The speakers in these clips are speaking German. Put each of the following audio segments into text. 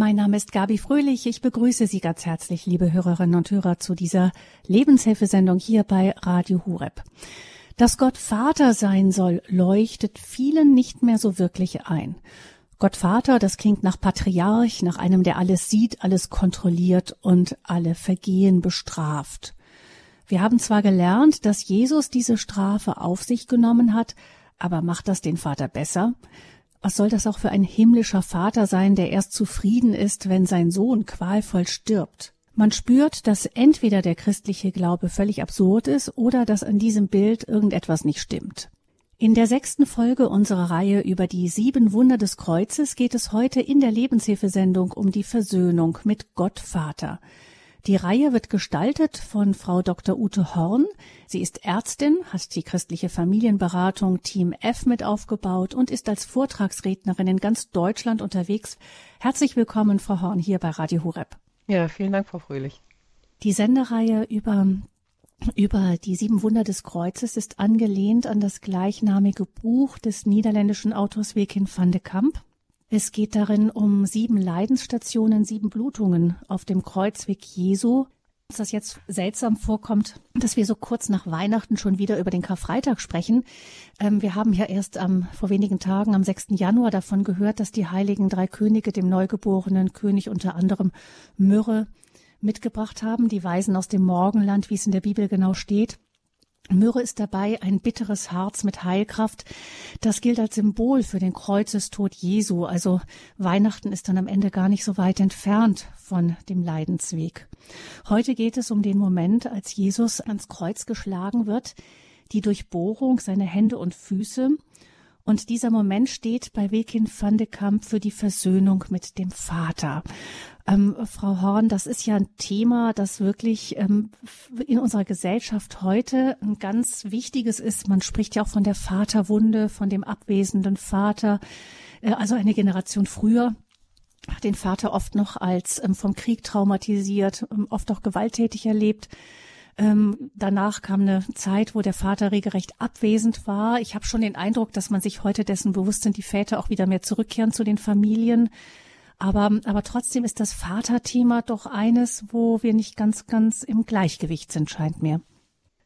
Mein Name ist Gabi Fröhlich. Ich begrüße Sie ganz herzlich, liebe Hörerinnen und Hörer, zu dieser Lebenshilfesendung hier bei Radio Hureb. Dass Gott Vater sein soll, leuchtet vielen nicht mehr so wirklich ein. Gott Vater, das klingt nach Patriarch, nach einem, der alles sieht, alles kontrolliert und alle Vergehen bestraft. Wir haben zwar gelernt, dass Jesus diese Strafe auf sich genommen hat, aber macht das den Vater besser? Was soll das auch für ein himmlischer Vater sein, der erst zufrieden ist, wenn sein Sohn qualvoll stirbt? Man spürt, dass entweder der christliche Glaube völlig absurd ist oder dass an diesem Bild irgendetwas nicht stimmt. In der sechsten Folge unserer Reihe über die sieben Wunder des Kreuzes geht es heute in der Lebenshilfesendung um die Versöhnung mit Gott Vater. Die Reihe wird gestaltet von Frau Dr. Ute Horn. Sie ist Ärztin, hat die christliche Familienberatung Team F mit aufgebaut und ist als Vortragsrednerin in ganz Deutschland unterwegs. Herzlich willkommen, Frau Horn, hier bei Radio Hureb. Ja, vielen Dank, Frau Fröhlich. Die Sendereihe über über die sieben Wunder des Kreuzes ist angelehnt an das gleichnamige Buch des niederländischen Autors Wekin van de Kamp. Es geht darin um sieben Leidensstationen, sieben Blutungen auf dem Kreuzweg Jesu. Dass das jetzt seltsam vorkommt, dass wir so kurz nach Weihnachten schon wieder über den Karfreitag sprechen. Ähm, wir haben ja erst am, vor wenigen Tagen, am 6. Januar davon gehört, dass die heiligen drei Könige dem neugeborenen König unter anderem Myrrhe, mitgebracht haben, die Weisen aus dem Morgenland, wie es in der Bibel genau steht. Myrrhe ist dabei ein bitteres Harz mit Heilkraft. Das gilt als Symbol für den Kreuzestod Jesu. Also Weihnachten ist dann am Ende gar nicht so weit entfernt von dem Leidensweg. Heute geht es um den Moment, als Jesus ans Kreuz geschlagen wird, die Durchbohrung seiner Hände und Füße und dieser Moment steht bei Wekin van de Kamp für die Versöhnung mit dem Vater. Ähm, Frau Horn, das ist ja ein Thema, das wirklich ähm, in unserer Gesellschaft heute ein ganz wichtiges ist. Man spricht ja auch von der Vaterwunde, von dem abwesenden Vater, äh, also eine Generation früher hat den Vater oft noch als ähm, vom Krieg traumatisiert, ähm, oft auch gewalttätig erlebt. Ähm, danach kam eine Zeit, wo der Vater regelrecht abwesend war. Ich habe schon den Eindruck, dass man sich heute dessen bewusst sind, die Väter auch wieder mehr zurückkehren zu den Familien. Aber, aber trotzdem ist das Vaterthema doch eines, wo wir nicht ganz, ganz im Gleichgewicht sind, scheint mir.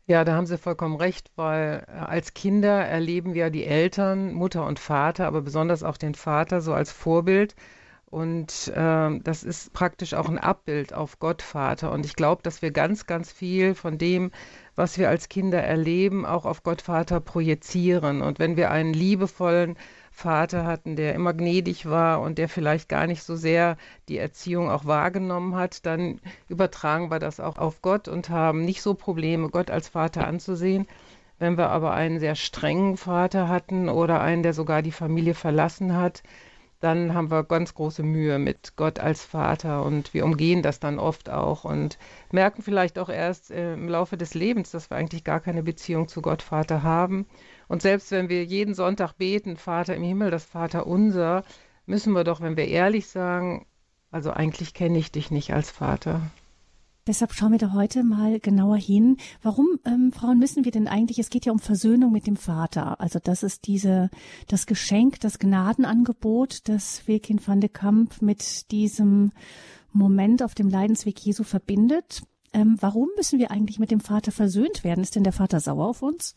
Ja, da haben Sie vollkommen recht, weil äh, als Kinder erleben wir die Eltern, Mutter und Vater, aber besonders auch den Vater so als Vorbild. Und äh, das ist praktisch auch ein Abbild auf Gott Vater. Und ich glaube, dass wir ganz, ganz viel von dem, was wir als Kinder erleben, auch auf Gott Vater projizieren. Und wenn wir einen liebevollen Vater hatten, der immer gnädig war und der vielleicht gar nicht so sehr die Erziehung auch wahrgenommen hat, dann übertragen wir das auch auf Gott und haben nicht so Probleme, Gott als Vater anzusehen. Wenn wir aber einen sehr strengen Vater hatten oder einen, der sogar die Familie verlassen hat, dann haben wir ganz große Mühe mit Gott als Vater und wir umgehen das dann oft auch und merken vielleicht auch erst äh, im Laufe des Lebens, dass wir eigentlich gar keine Beziehung zu Gott Vater haben. Und selbst wenn wir jeden Sonntag beten, Vater im Himmel, das Vater unser, müssen wir doch, wenn wir ehrlich sagen, also eigentlich kenne ich dich nicht als Vater. Deshalb schauen wir da heute mal genauer hin. Warum, ähm, Frauen, müssen wir denn eigentlich, es geht ja um Versöhnung mit dem Vater. Also das ist diese, das Geschenk, das Gnadenangebot, das Wilkin van de Kamp mit diesem Moment auf dem Leidensweg Jesu verbindet. Ähm, warum müssen wir eigentlich mit dem Vater versöhnt werden? Ist denn der Vater sauer auf uns?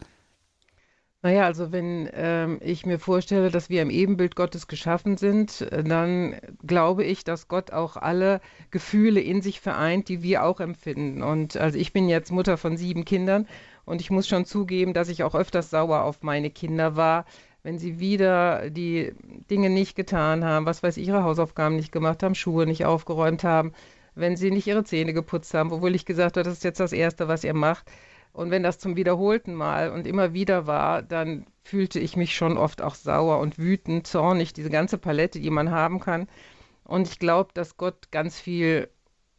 Naja, also wenn ähm, ich mir vorstelle, dass wir im Ebenbild Gottes geschaffen sind, äh, dann glaube ich, dass Gott auch alle Gefühle in sich vereint, die wir auch empfinden. Und also ich bin jetzt Mutter von sieben Kindern und ich muss schon zugeben, dass ich auch öfters sauer auf meine Kinder war, wenn sie wieder die Dinge nicht getan haben, was weiß ich, ihre Hausaufgaben nicht gemacht haben, Schuhe nicht aufgeräumt haben, wenn sie nicht ihre Zähne geputzt haben, obwohl ich gesagt habe, das ist jetzt das Erste, was ihr macht. Und wenn das zum wiederholten Mal und immer wieder war, dann fühlte ich mich schon oft auch sauer und wütend, zornig, diese ganze Palette, die man haben kann. Und ich glaube, dass Gott ganz viel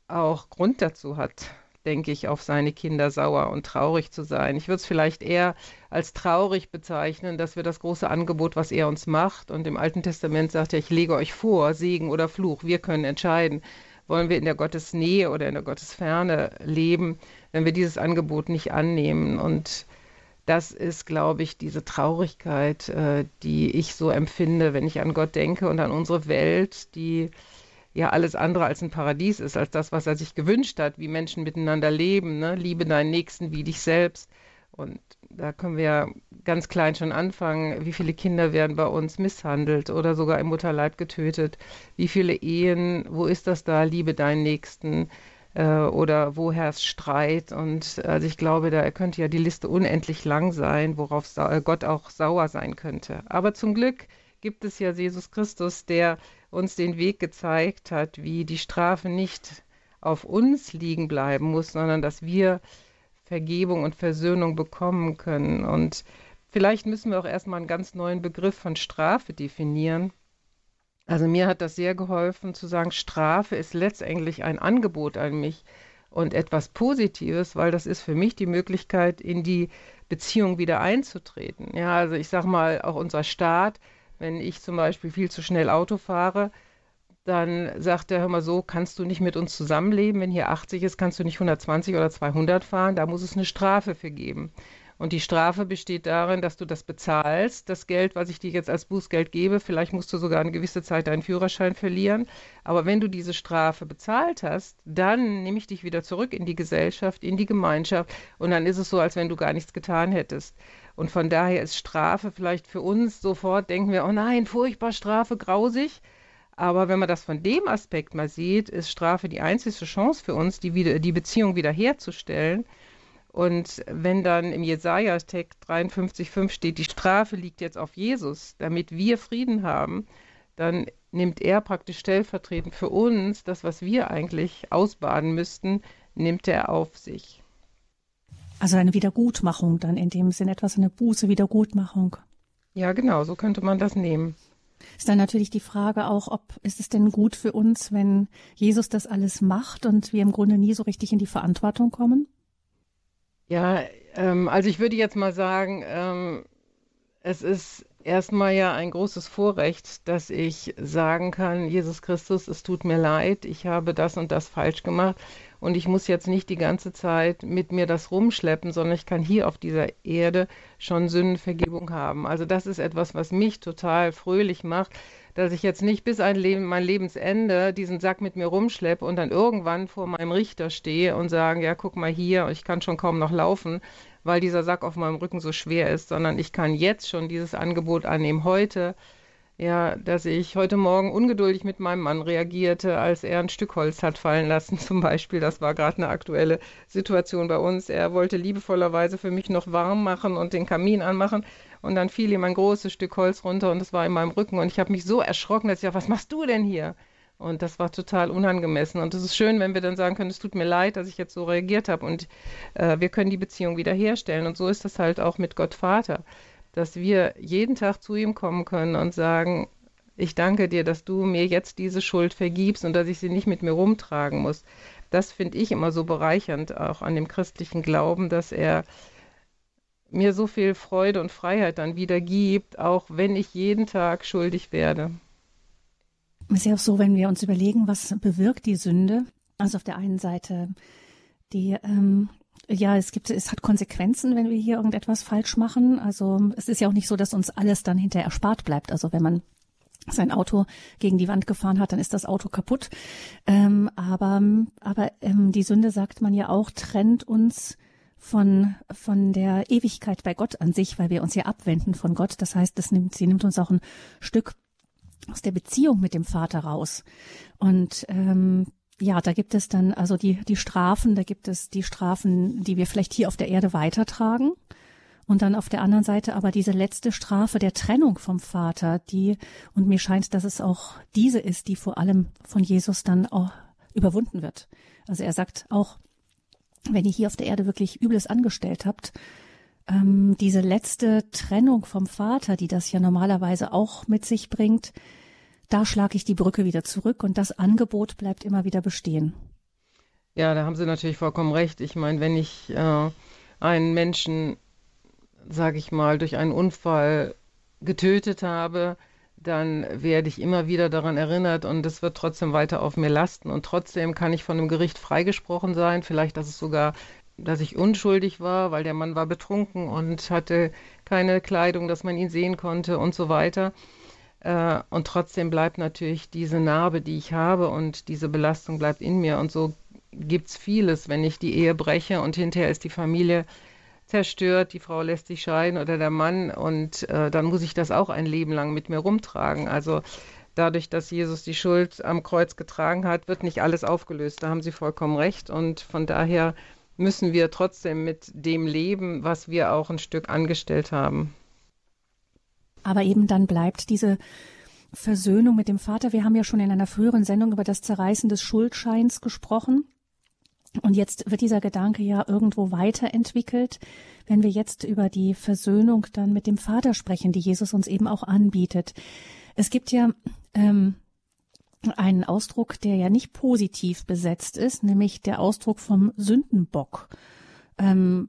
auch Grund dazu hat, denke ich, auf seine Kinder sauer und traurig zu sein. Ich würde es vielleicht eher als traurig bezeichnen, dass wir das große Angebot, was er uns macht, und im Alten Testament sagt er, ich lege euch vor, Segen oder Fluch, wir können entscheiden, wollen wir in der Gottesnähe oder in der Gottesferne leben wenn wir dieses Angebot nicht annehmen. Und das ist, glaube ich, diese Traurigkeit, äh, die ich so empfinde, wenn ich an Gott denke und an unsere Welt, die ja alles andere als ein Paradies ist, als das, was er sich gewünscht hat, wie Menschen miteinander leben. Ne? Liebe deinen Nächsten wie dich selbst. Und da können wir ja ganz klein schon anfangen. Wie viele Kinder werden bei uns misshandelt oder sogar im Mutterleib getötet? Wie viele Ehen? Wo ist das da? Liebe deinen Nächsten. Äh, oder wo herrscht Streit? Und also ich glaube, da könnte ja die Liste unendlich lang sein, worauf Gott auch sauer sein könnte. Aber zum Glück gibt es ja Jesus Christus, der uns den Weg gezeigt hat, wie die Strafe nicht auf uns liegen bleiben muss, sondern dass wir Vergebung und Versöhnung bekommen können. Und vielleicht müssen wir auch erstmal einen ganz neuen Begriff von Strafe definieren. Also mir hat das sehr geholfen zu sagen, Strafe ist letztendlich ein Angebot an mich und etwas Positives, weil das ist für mich die Möglichkeit, in die Beziehung wieder einzutreten. Ja, also ich sage mal, auch unser Staat, wenn ich zum Beispiel viel zu schnell Auto fahre, dann sagt er, hör mal so, kannst du nicht mit uns zusammenleben, wenn hier 80 ist, kannst du nicht 120 oder 200 fahren, da muss es eine Strafe für geben. Und die Strafe besteht darin, dass du das bezahlst, das Geld, was ich dir jetzt als Bußgeld gebe. Vielleicht musst du sogar eine gewisse Zeit deinen Führerschein verlieren. Aber wenn du diese Strafe bezahlt hast, dann nehme ich dich wieder zurück in die Gesellschaft, in die Gemeinschaft. Und dann ist es so, als wenn du gar nichts getan hättest. Und von daher ist Strafe vielleicht für uns sofort, denken wir, oh nein, furchtbar Strafe, grausig. Aber wenn man das von dem Aspekt mal sieht, ist Strafe die einzige Chance für uns, die, wieder, die Beziehung wiederherzustellen. Und wenn dann im Jesaja-Text 53,5 steht, die Strafe liegt jetzt auf Jesus, damit wir Frieden haben, dann nimmt er praktisch stellvertretend für uns das, was wir eigentlich ausbaden müssten, nimmt er auf sich. Also eine Wiedergutmachung dann in dem Sinn, etwas eine Buße, Wiedergutmachung. Ja, genau, so könnte man das nehmen. Ist dann natürlich die Frage auch, ob ist es denn gut für uns, wenn Jesus das alles macht und wir im Grunde nie so richtig in die Verantwortung kommen? Ja, ähm, also ich würde jetzt mal sagen, ähm, es ist erstmal ja ein großes Vorrecht, dass ich sagen kann, Jesus Christus, es tut mir leid, ich habe das und das falsch gemacht und ich muss jetzt nicht die ganze Zeit mit mir das rumschleppen, sondern ich kann hier auf dieser Erde schon Sündenvergebung haben. Also das ist etwas, was mich total fröhlich macht, dass ich jetzt nicht bis Leben, mein Lebensende diesen Sack mit mir rumschleppe und dann irgendwann vor meinem Richter stehe und sage, ja, guck mal hier, ich kann schon kaum noch laufen, weil dieser Sack auf meinem Rücken so schwer ist, sondern ich kann jetzt schon dieses Angebot annehmen, heute ja, dass ich heute Morgen ungeduldig mit meinem Mann reagierte, als er ein Stück Holz hat fallen lassen, zum Beispiel. Das war gerade eine aktuelle Situation bei uns. Er wollte liebevollerweise für mich noch warm machen und den Kamin anmachen. Und dann fiel ihm ein großes Stück Holz runter und es war in meinem Rücken. Und ich habe mich so erschrocken, dass ich dachte, was machst du denn hier? Und das war total unangemessen. Und es ist schön, wenn wir dann sagen können, es tut mir leid, dass ich jetzt so reagiert habe und äh, wir können die Beziehung wiederherstellen. Und so ist das halt auch mit Gott Vater dass wir jeden Tag zu ihm kommen können und sagen, ich danke dir, dass du mir jetzt diese Schuld vergibst und dass ich sie nicht mit mir rumtragen muss. Das finde ich immer so bereichernd, auch an dem christlichen Glauben, dass er mir so viel Freude und Freiheit dann wieder gibt, auch wenn ich jeden Tag schuldig werde. Es ist ja auch so, wenn wir uns überlegen, was bewirkt die Sünde. Also auf der einen Seite die ähm, ja, es gibt, es hat Konsequenzen, wenn wir hier irgendetwas falsch machen. Also es ist ja auch nicht so, dass uns alles dann hinterher erspart bleibt. Also wenn man sein Auto gegen die Wand gefahren hat, dann ist das Auto kaputt. Ähm, aber aber ähm, die Sünde, sagt man ja auch, trennt uns von, von der Ewigkeit bei Gott an sich, weil wir uns ja abwenden von Gott. Das heißt, das nimmt, sie nimmt uns auch ein Stück aus der Beziehung mit dem Vater raus. Und ähm, ja, da gibt es dann also die, die Strafen, da gibt es die Strafen, die wir vielleicht hier auf der Erde weitertragen. Und dann auf der anderen Seite aber diese letzte Strafe der Trennung vom Vater, die, und mir scheint, dass es auch diese ist, die vor allem von Jesus dann auch überwunden wird. Also er sagt auch, wenn ihr hier auf der Erde wirklich Übles angestellt habt, ähm, diese letzte Trennung vom Vater, die das ja normalerweise auch mit sich bringt, da schlage ich die Brücke wieder zurück und das Angebot bleibt immer wieder bestehen. Ja, da haben Sie natürlich vollkommen recht. Ich meine, wenn ich äh, einen Menschen, sage ich mal, durch einen Unfall getötet habe, dann werde ich immer wieder daran erinnert und es wird trotzdem weiter auf mir lasten und trotzdem kann ich von dem Gericht freigesprochen sein. Vielleicht, dass es sogar, dass ich unschuldig war, weil der Mann war betrunken und hatte keine Kleidung, dass man ihn sehen konnte und so weiter. Äh, und trotzdem bleibt natürlich diese Narbe, die ich habe und diese Belastung bleibt in mir. Und so gibt es vieles, wenn ich die Ehe breche und hinterher ist die Familie zerstört, die Frau lässt sich scheiden oder der Mann und äh, dann muss ich das auch ein Leben lang mit mir rumtragen. Also dadurch, dass Jesus die Schuld am Kreuz getragen hat, wird nicht alles aufgelöst. Da haben Sie vollkommen recht und von daher müssen wir trotzdem mit dem leben, was wir auch ein Stück angestellt haben. Aber eben dann bleibt diese Versöhnung mit dem Vater. Wir haben ja schon in einer früheren Sendung über das Zerreißen des Schuldscheins gesprochen. Und jetzt wird dieser Gedanke ja irgendwo weiterentwickelt, wenn wir jetzt über die Versöhnung dann mit dem Vater sprechen, die Jesus uns eben auch anbietet. Es gibt ja ähm, einen Ausdruck, der ja nicht positiv besetzt ist, nämlich der Ausdruck vom Sündenbock. Ähm,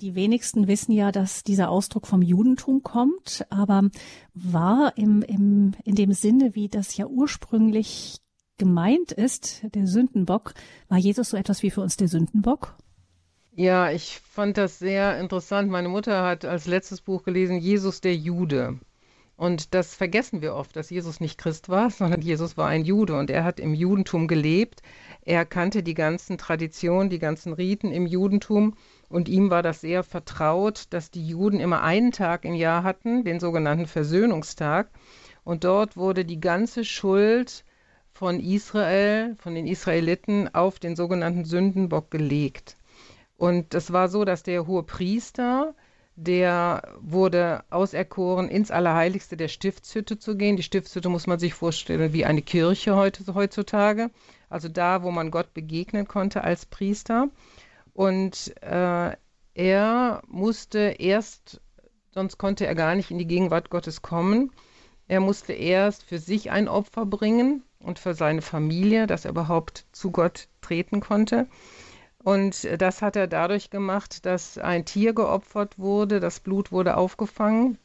die wenigsten wissen ja, dass dieser Ausdruck vom Judentum kommt, aber war im, im, in dem Sinne, wie das ja ursprünglich gemeint ist, der Sündenbock, war Jesus so etwas wie für uns der Sündenbock? Ja, ich fand das sehr interessant. Meine Mutter hat als letztes Buch gelesen, Jesus der Jude. Und das vergessen wir oft, dass Jesus nicht Christ war, sondern Jesus war ein Jude und er hat im Judentum gelebt. Er kannte die ganzen Traditionen, die ganzen Riten im Judentum und ihm war das sehr vertraut, dass die Juden immer einen Tag im Jahr hatten, den sogenannten Versöhnungstag. Und dort wurde die ganze Schuld von Israel, von den Israeliten auf den sogenannten Sündenbock gelegt. Und es war so, dass der hohe Priester, der wurde auserkoren, ins Allerheiligste der Stiftshütte zu gehen. Die Stiftshütte muss man sich vorstellen wie eine Kirche heute, heutzutage. Also da, wo man Gott begegnen konnte als Priester. Und äh, er musste erst, sonst konnte er gar nicht in die Gegenwart Gottes kommen. Er musste erst für sich ein Opfer bringen und für seine Familie, dass er überhaupt zu Gott treten konnte. Und das hat er dadurch gemacht, dass ein Tier geopfert wurde, das Blut wurde aufgefangen.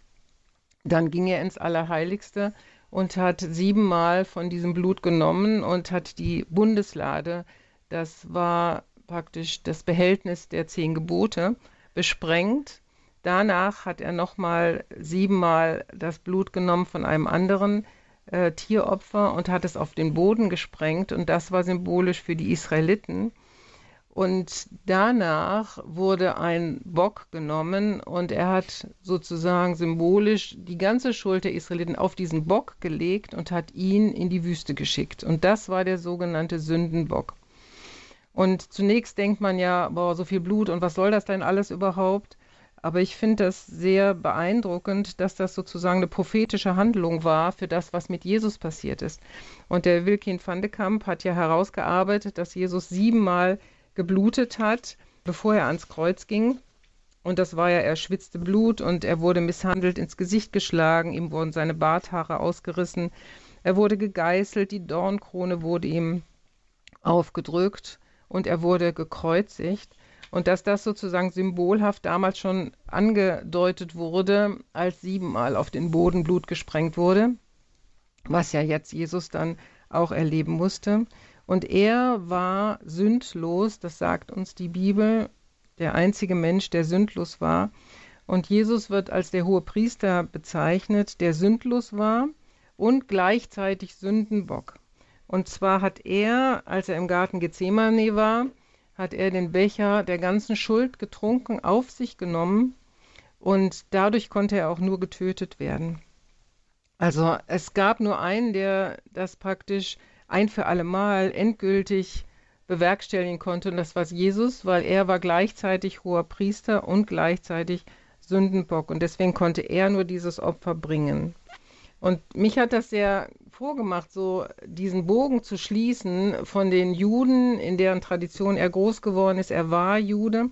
Dann ging er ins Allerheiligste und hat siebenmal von diesem Blut genommen und hat die Bundeslade, das war praktisch das Behältnis der zehn Gebote, besprengt. Danach hat er nochmal siebenmal das Blut genommen von einem anderen äh, Tieropfer und hat es auf den Boden gesprengt. Und das war symbolisch für die Israeliten. Und danach wurde ein Bock genommen und er hat sozusagen symbolisch die ganze Schuld der Israeliten auf diesen Bock gelegt und hat ihn in die Wüste geschickt. Und das war der sogenannte Sündenbock. Und zunächst denkt man ja, boah, so viel Blut und was soll das denn alles überhaupt? Aber ich finde das sehr beeindruckend, dass das sozusagen eine prophetische Handlung war für das, was mit Jesus passiert ist. Und der Wilkin van de Kamp hat ja herausgearbeitet, dass Jesus siebenmal geblutet hat, bevor er ans Kreuz ging. Und das war ja, er schwitzte Blut und er wurde misshandelt, ins Gesicht geschlagen, ihm wurden seine Barthaare ausgerissen, er wurde gegeißelt, die Dornkrone wurde ihm aufgedrückt und er wurde gekreuzigt. Und dass das sozusagen symbolhaft damals schon angedeutet wurde, als siebenmal auf den Boden Blut gesprengt wurde, was ja jetzt Jesus dann auch erleben musste. Und er war sündlos, das sagt uns die Bibel, der einzige Mensch, der sündlos war. Und Jesus wird als der hohe Priester bezeichnet, der sündlos war und gleichzeitig Sündenbock. Und zwar hat er, als er im Garten Gethsemane war, hat er den Becher der ganzen Schuld getrunken, auf sich genommen und dadurch konnte er auch nur getötet werden. Also es gab nur einen, der das praktisch ein für alle Mal endgültig bewerkstelligen konnte. Und das war Jesus, weil er war gleichzeitig hoher Priester und gleichzeitig Sündenbock. Und deswegen konnte er nur dieses Opfer bringen. Und mich hat das sehr vorgemacht, so diesen Bogen zu schließen von den Juden, in deren Tradition er groß geworden ist. Er war Jude.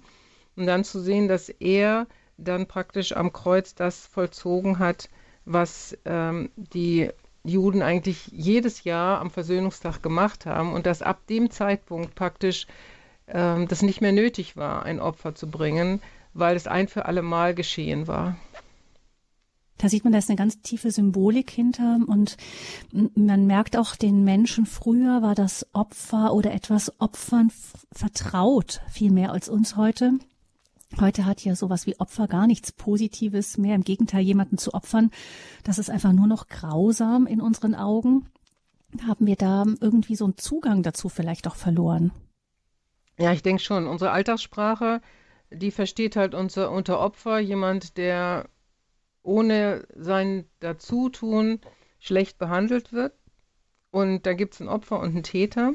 Und dann zu sehen, dass er dann praktisch am Kreuz das vollzogen hat, was ähm, die Juden eigentlich jedes Jahr am Versöhnungstag gemacht haben und dass ab dem Zeitpunkt praktisch ähm, das nicht mehr nötig war, ein Opfer zu bringen, weil es ein für alle Mal geschehen war. Da sieht man, da ist eine ganz tiefe Symbolik hinter und man merkt auch den Menschen früher war das Opfer oder etwas Opfern vertraut, viel mehr als uns heute. Heute hat ja sowas wie Opfer gar nichts Positives mehr. Im Gegenteil, jemanden zu opfern, das ist einfach nur noch grausam in unseren Augen. Haben wir da irgendwie so einen Zugang dazu vielleicht auch verloren? Ja, ich denke schon. Unsere Alltagssprache, die versteht halt unser, unter Opfer jemand, der ohne sein Dazutun schlecht behandelt wird. Und da gibt es ein Opfer und einen Täter.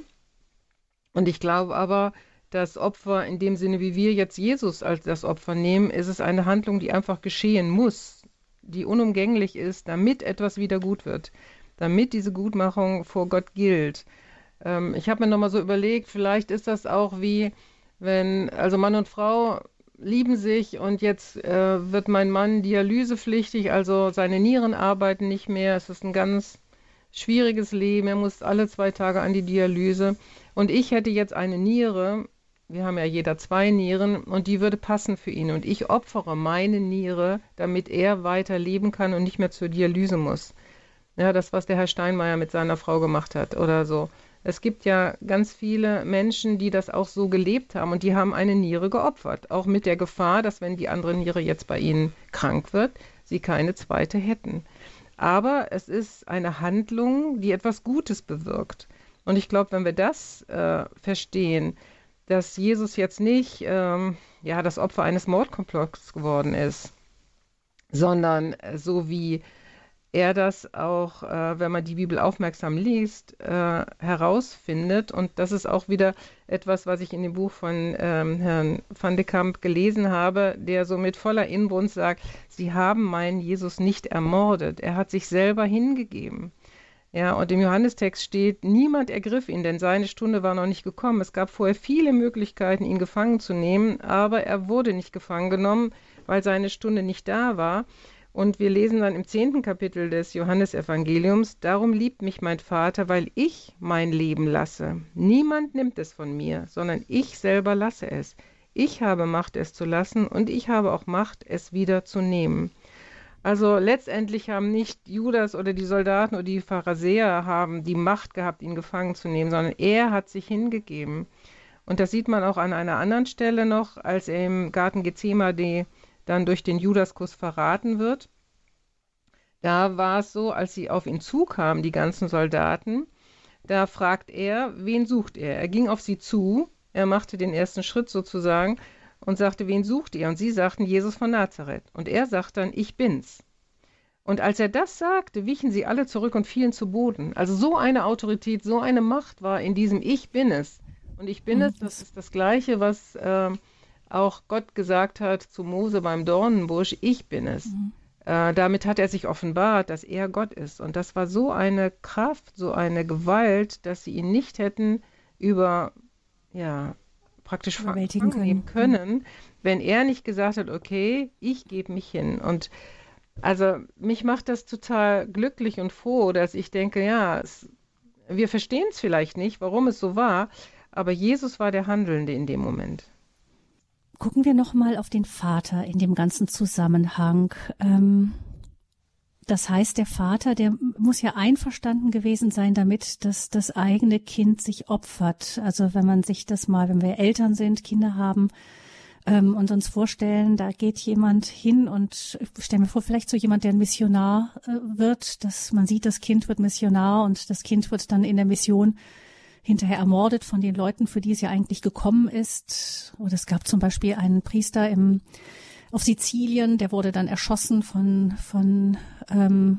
Und ich glaube aber, das Opfer in dem Sinne, wie wir jetzt Jesus als das Opfer nehmen, ist es eine Handlung, die einfach geschehen muss, die unumgänglich ist, damit etwas wieder gut wird, damit diese Gutmachung vor Gott gilt. Ähm, ich habe mir nochmal so überlegt, vielleicht ist das auch wie, wenn, also Mann und Frau lieben sich und jetzt äh, wird mein Mann dialysepflichtig, also seine Nieren arbeiten nicht mehr. Es ist ein ganz schwieriges Leben. Er muss alle zwei Tage an die Dialyse. Und ich hätte jetzt eine Niere, wir haben ja jeder zwei Nieren, und die würde passen für ihn. Und ich opfere meine Niere, damit er weiter leben kann und nicht mehr zur Dialyse muss. Ja, das, was der Herr Steinmeier mit seiner Frau gemacht hat oder so. Es gibt ja ganz viele Menschen, die das auch so gelebt haben und die haben eine Niere geopfert. Auch mit der Gefahr, dass wenn die andere Niere jetzt bei ihnen krank wird, sie keine zweite hätten. Aber es ist eine Handlung, die etwas Gutes bewirkt. Und ich glaube, wenn wir das äh, verstehen, dass Jesus jetzt nicht ähm, ja, das Opfer eines Mordkomplotts geworden ist, sondern äh, so wie er das auch, äh, wenn man die Bibel aufmerksam liest, äh, herausfindet. Und das ist auch wieder etwas, was ich in dem Buch von ähm, Herrn van de Kamp gelesen habe, der so mit voller Inbrunst sagt, Sie haben meinen Jesus nicht ermordet, er hat sich selber hingegeben. Ja, und im Johannestext steht, niemand ergriff ihn, denn seine Stunde war noch nicht gekommen. Es gab vorher viele Möglichkeiten, ihn gefangen zu nehmen, aber er wurde nicht gefangen genommen, weil seine Stunde nicht da war. Und wir lesen dann im zehnten Kapitel des Johannesevangeliums, darum liebt mich mein Vater, weil ich mein Leben lasse. Niemand nimmt es von mir, sondern ich selber lasse es. Ich habe Macht, es zu lassen, und ich habe auch Macht, es wieder zu nehmen. Also letztendlich haben nicht Judas oder die Soldaten oder die Pharisäer haben die Macht gehabt, ihn gefangen zu nehmen, sondern er hat sich hingegeben. Und das sieht man auch an einer anderen Stelle noch, als er im Garten Gethsemane dann durch den Judaskuss verraten wird. Da war es so, als sie auf ihn zukamen, die ganzen Soldaten, da fragt er, wen sucht er? Er ging auf sie zu, er machte den ersten Schritt sozusagen und sagte, wen sucht ihr? Und sie sagten, Jesus von Nazareth. Und er sagt dann, ich bin's. Und als er das sagte, wichen sie alle zurück und fielen zu Boden. Also so eine Autorität, so eine Macht war in diesem Ich bin es. Und ich bin mhm. es, das ist das Gleiche, was äh, auch Gott gesagt hat zu Mose beim Dornenbusch, ich bin es. Mhm. Äh, damit hat er sich offenbart, dass er Gott ist. Und das war so eine Kraft, so eine Gewalt, dass sie ihn nicht hätten über, ja, praktisch überwältigen können. können, wenn er nicht gesagt hat, okay, ich gebe mich hin. Und also mich macht das total glücklich und froh, dass ich denke, ja, es, wir verstehen es vielleicht nicht, warum es so war, aber Jesus war der Handelnde in dem Moment. Gucken wir noch mal auf den Vater in dem ganzen Zusammenhang. Ähm, das heißt, der Vater, der muss ja einverstanden gewesen sein damit, dass das eigene Kind sich opfert. Also wenn man sich das mal, wenn wir Eltern sind, Kinder haben ähm, und uns vorstellen, da geht jemand hin und ich stelle mir vor, vielleicht so jemand, der ein Missionar äh, wird, dass man sieht, das Kind wird Missionar und das Kind wird dann in der Mission hinterher ermordet von den Leuten, für die es ja eigentlich gekommen ist. Oder es gab zum Beispiel einen Priester im auf Sizilien, der wurde dann erschossen von, von, ähm,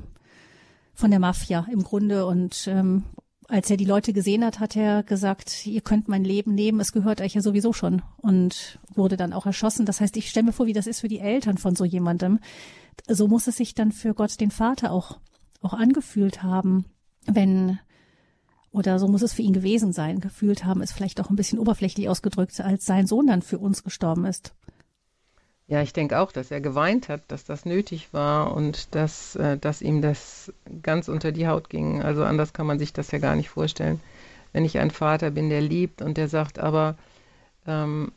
von der Mafia im Grunde und ähm, als er die Leute gesehen hat, hat er gesagt, ihr könnt mein Leben nehmen, es gehört euch ja sowieso schon und wurde dann auch erschossen. Das heißt, ich stelle mir vor, wie das ist für die Eltern von so jemandem. So muss es sich dann für Gott den Vater auch, auch angefühlt haben, wenn, oder so muss es für ihn gewesen sein. Gefühlt haben ist vielleicht auch ein bisschen oberflächlich ausgedrückt, als sein Sohn dann für uns gestorben ist. Ja, ich denke auch, dass er geweint hat, dass das nötig war und dass, äh, dass ihm das ganz unter die Haut ging. Also anders kann man sich das ja gar nicht vorstellen. Wenn ich ein Vater bin, der liebt und der sagt, aber ähm,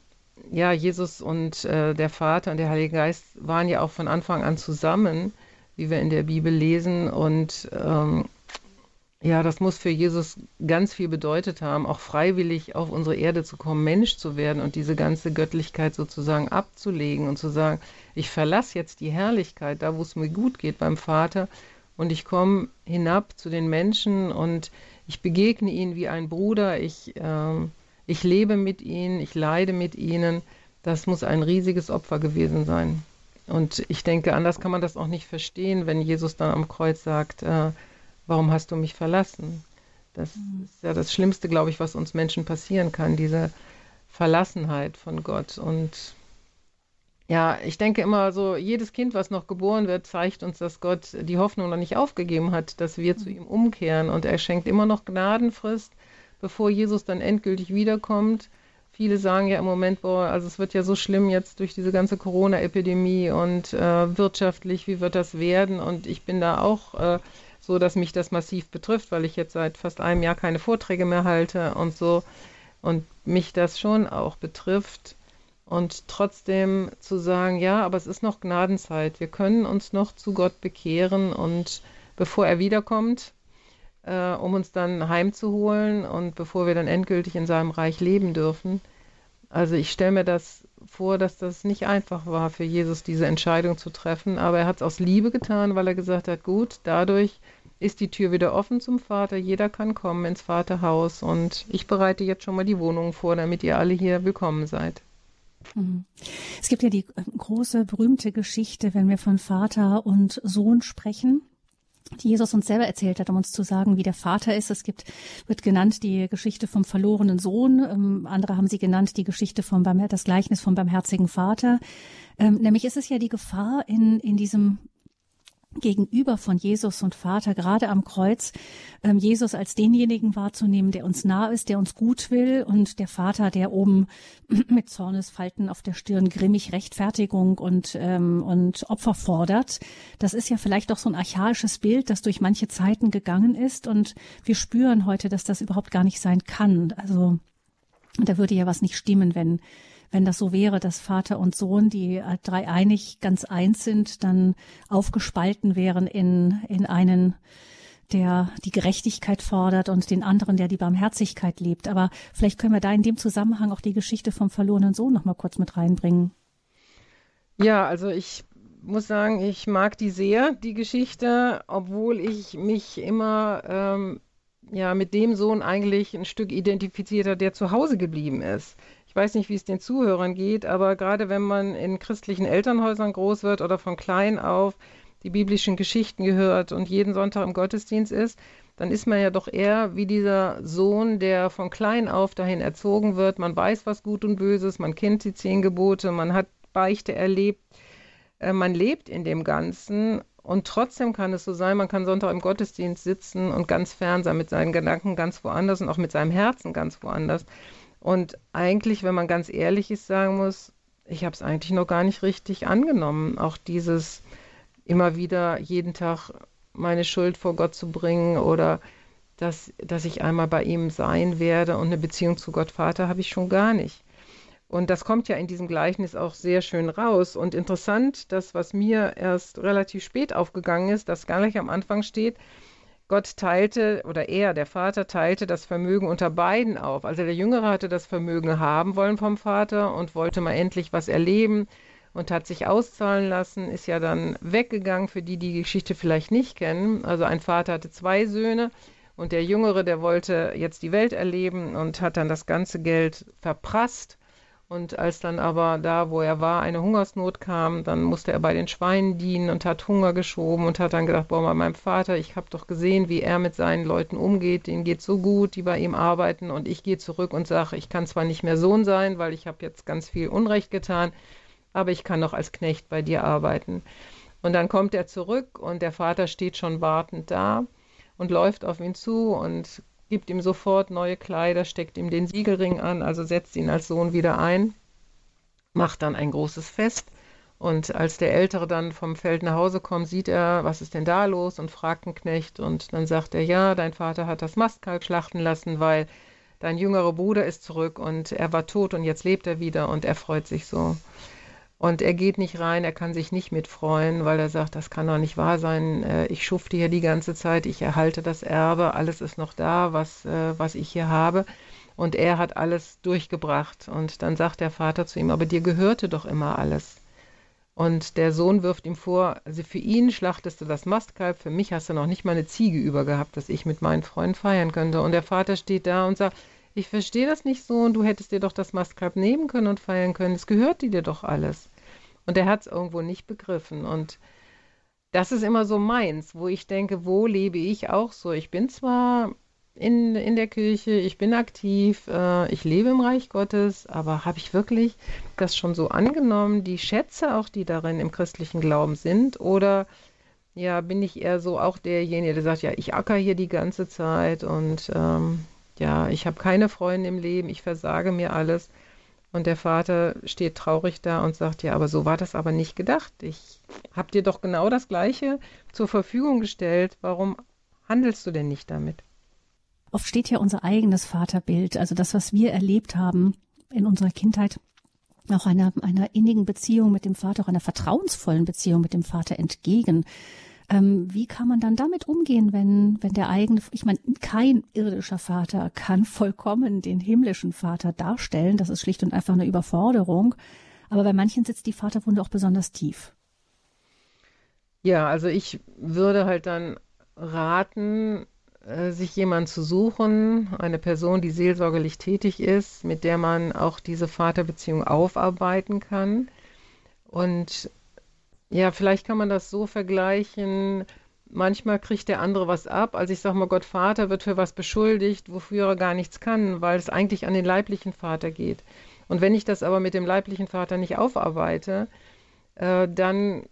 ja, Jesus und äh, der Vater und der Heilige Geist waren ja auch von Anfang an zusammen, wie wir in der Bibel lesen. Und ähm, ja, das muss für Jesus ganz viel bedeutet haben, auch freiwillig auf unsere Erde zu kommen, Mensch zu werden und diese ganze Göttlichkeit sozusagen abzulegen und zu sagen, ich verlasse jetzt die Herrlichkeit, da wo es mir gut geht beim Vater und ich komme hinab zu den Menschen und ich begegne ihnen wie ein Bruder, ich, äh, ich lebe mit ihnen, ich leide mit ihnen. Das muss ein riesiges Opfer gewesen sein. Und ich denke, anders kann man das auch nicht verstehen, wenn Jesus dann am Kreuz sagt, äh, warum hast du mich verlassen? Das mhm. ist ja das Schlimmste, glaube ich, was uns Menschen passieren kann, diese Verlassenheit von Gott. Und ja, ich denke immer so, jedes Kind, was noch geboren wird, zeigt uns, dass Gott die Hoffnung noch nicht aufgegeben hat, dass wir zu mhm. ihm umkehren. Und er schenkt immer noch Gnadenfrist, bevor Jesus dann endgültig wiederkommt. Viele sagen ja im Moment, boah, also es wird ja so schlimm jetzt durch diese ganze Corona-Epidemie und äh, wirtschaftlich, wie wird das werden? Und ich bin da auch äh, so dass mich das massiv betrifft, weil ich jetzt seit fast einem Jahr keine Vorträge mehr halte und so und mich das schon auch betrifft. Und trotzdem zu sagen, ja, aber es ist noch Gnadenzeit. Wir können uns noch zu Gott bekehren und bevor er wiederkommt, äh, um uns dann heimzuholen und bevor wir dann endgültig in seinem Reich leben dürfen. Also ich stelle mir das vor, dass das nicht einfach war für Jesus, diese Entscheidung zu treffen, aber er hat es aus Liebe getan, weil er gesagt hat, gut, dadurch ist die Tür wieder offen zum Vater. Jeder kann kommen ins Vaterhaus und ich bereite jetzt schon mal die Wohnungen vor, damit ihr alle hier willkommen seid. Mhm. Es gibt ja die äh, große, berühmte Geschichte, wenn wir von Vater und Sohn sprechen die Jesus uns selber erzählt hat, um uns zu sagen, wie der Vater ist. Es gibt, wird genannt die Geschichte vom verlorenen Sohn. Ähm, andere haben sie genannt die Geschichte vom, das Gleichnis vom barmherzigen Vater. Ähm, nämlich ist es ja die Gefahr in, in diesem gegenüber von Jesus und Vater, gerade am Kreuz, ähm, Jesus als denjenigen wahrzunehmen, der uns nah ist, der uns gut will und der Vater, der oben mit Zornesfalten auf der Stirn grimmig Rechtfertigung und, ähm, und Opfer fordert. Das ist ja vielleicht auch so ein archaisches Bild, das durch manche Zeiten gegangen ist und wir spüren heute, dass das überhaupt gar nicht sein kann. Also da würde ja was nicht stimmen, wenn wenn das so wäre, dass Vater und Sohn, die äh, drei einig ganz eins sind, dann aufgespalten wären in, in einen, der die Gerechtigkeit fordert und den anderen, der die Barmherzigkeit lebt. Aber vielleicht können wir da in dem Zusammenhang auch die Geschichte vom verlorenen Sohn noch mal kurz mit reinbringen. Ja, also ich muss sagen, ich mag die sehr, die Geschichte, obwohl ich mich immer ähm, ja mit dem Sohn eigentlich ein Stück identifiziert habe, der zu Hause geblieben ist weiß nicht, wie es den Zuhörern geht, aber gerade wenn man in christlichen Elternhäusern groß wird oder von klein auf die biblischen Geschichten gehört und jeden Sonntag im Gottesdienst ist, dann ist man ja doch eher wie dieser Sohn, der von klein auf dahin erzogen wird. Man weiß, was gut und böse ist, man kennt die zehn Gebote, man hat Beichte erlebt, äh, man lebt in dem Ganzen und trotzdem kann es so sein, man kann Sonntag im Gottesdienst sitzen und ganz fern sein mit seinen Gedanken ganz woanders und auch mit seinem Herzen ganz woanders. Und eigentlich, wenn man ganz ehrlich ist, sagen muss, ich habe es eigentlich noch gar nicht richtig angenommen. Auch dieses immer wieder jeden Tag meine Schuld vor Gott zu bringen oder dass, dass ich einmal bei ihm sein werde und eine Beziehung zu Gott Vater habe ich schon gar nicht. Und das kommt ja in diesem Gleichnis auch sehr schön raus. Und interessant, das, was mir erst relativ spät aufgegangen ist, das gar nicht am Anfang steht, Gott teilte, oder er, der Vater, teilte das Vermögen unter beiden auf. Also der Jüngere hatte das Vermögen haben wollen vom Vater und wollte mal endlich was erleben und hat sich auszahlen lassen, ist ja dann weggegangen, für die die Geschichte vielleicht nicht kennen. Also ein Vater hatte zwei Söhne und der Jüngere, der wollte jetzt die Welt erleben und hat dann das ganze Geld verprasst und als dann aber da, wo er war, eine Hungersnot kam, dann musste er bei den Schweinen dienen und hat Hunger geschoben und hat dann gedacht, boah, meinem Vater, ich habe doch gesehen, wie er mit seinen Leuten umgeht, denen geht so gut, die bei ihm arbeiten und ich gehe zurück und sage, ich kann zwar nicht mehr Sohn sein, weil ich habe jetzt ganz viel Unrecht getan, aber ich kann noch als Knecht bei dir arbeiten. Und dann kommt er zurück und der Vater steht schon wartend da und läuft auf ihn zu und gibt ihm sofort neue Kleider, steckt ihm den Siegelring an, also setzt ihn als Sohn wieder ein, macht dann ein großes Fest. Und als der Ältere dann vom Feld nach Hause kommt, sieht er, was ist denn da los und fragt den Knecht. Und dann sagt er, ja, dein Vater hat das Mastkalb schlachten lassen, weil dein jüngerer Bruder ist zurück und er war tot und jetzt lebt er wieder und er freut sich so. Und er geht nicht rein, er kann sich nicht mitfreuen, weil er sagt, das kann doch nicht wahr sein. Äh, ich schufte hier die ganze Zeit, ich erhalte das Erbe, alles ist noch da, was, äh, was ich hier habe. Und er hat alles durchgebracht. Und dann sagt der Vater zu ihm, aber dir gehörte doch immer alles. Und der Sohn wirft ihm vor, also für ihn schlachtest du das Mastkalb, für mich hast du noch nicht mal eine Ziege über gehabt, dass ich mit meinen Freunden feiern könnte. Und der Vater steht da und sagt, ich verstehe das nicht so und du hättest dir doch das Mastkalb nehmen können und feiern können. Es gehört dir doch alles. Und er hat es irgendwo nicht begriffen. Und das ist immer so meins, wo ich denke, wo lebe ich auch so? Ich bin zwar in, in der Kirche, ich bin aktiv, äh, ich lebe im Reich Gottes, aber habe ich wirklich das schon so angenommen, die Schätze auch, die darin im christlichen Glauben sind? Oder ja, bin ich eher so auch derjenige, der sagt, ja, ich acker hier die ganze Zeit und ähm, ja, ich habe keine Freunde im Leben, ich versage mir alles. Und der Vater steht traurig da und sagt, ja, aber so war das aber nicht gedacht. Ich habe dir doch genau das Gleiche zur Verfügung gestellt. Warum handelst du denn nicht damit? Oft steht ja unser eigenes Vaterbild, also das, was wir erlebt haben in unserer Kindheit, auch einer, einer innigen Beziehung mit dem Vater, auch einer vertrauensvollen Beziehung mit dem Vater entgegen. Ähm, wie kann man dann damit umgehen, wenn, wenn der eigene, ich meine, kein irdischer Vater kann vollkommen den himmlischen Vater darstellen. Das ist schlicht und einfach eine Überforderung. Aber bei manchen sitzt die Vaterwunde auch besonders tief. Ja, also ich würde halt dann raten, äh, sich jemanden zu suchen, eine Person, die seelsorgerlich tätig ist, mit der man auch diese Vaterbeziehung aufarbeiten kann. Und ja, vielleicht kann man das so vergleichen. Manchmal kriegt der andere was ab. Also ich sage mal, Gott Vater wird für was beschuldigt, wofür er gar nichts kann, weil es eigentlich an den leiblichen Vater geht. Und wenn ich das aber mit dem leiblichen Vater nicht aufarbeite, äh, dann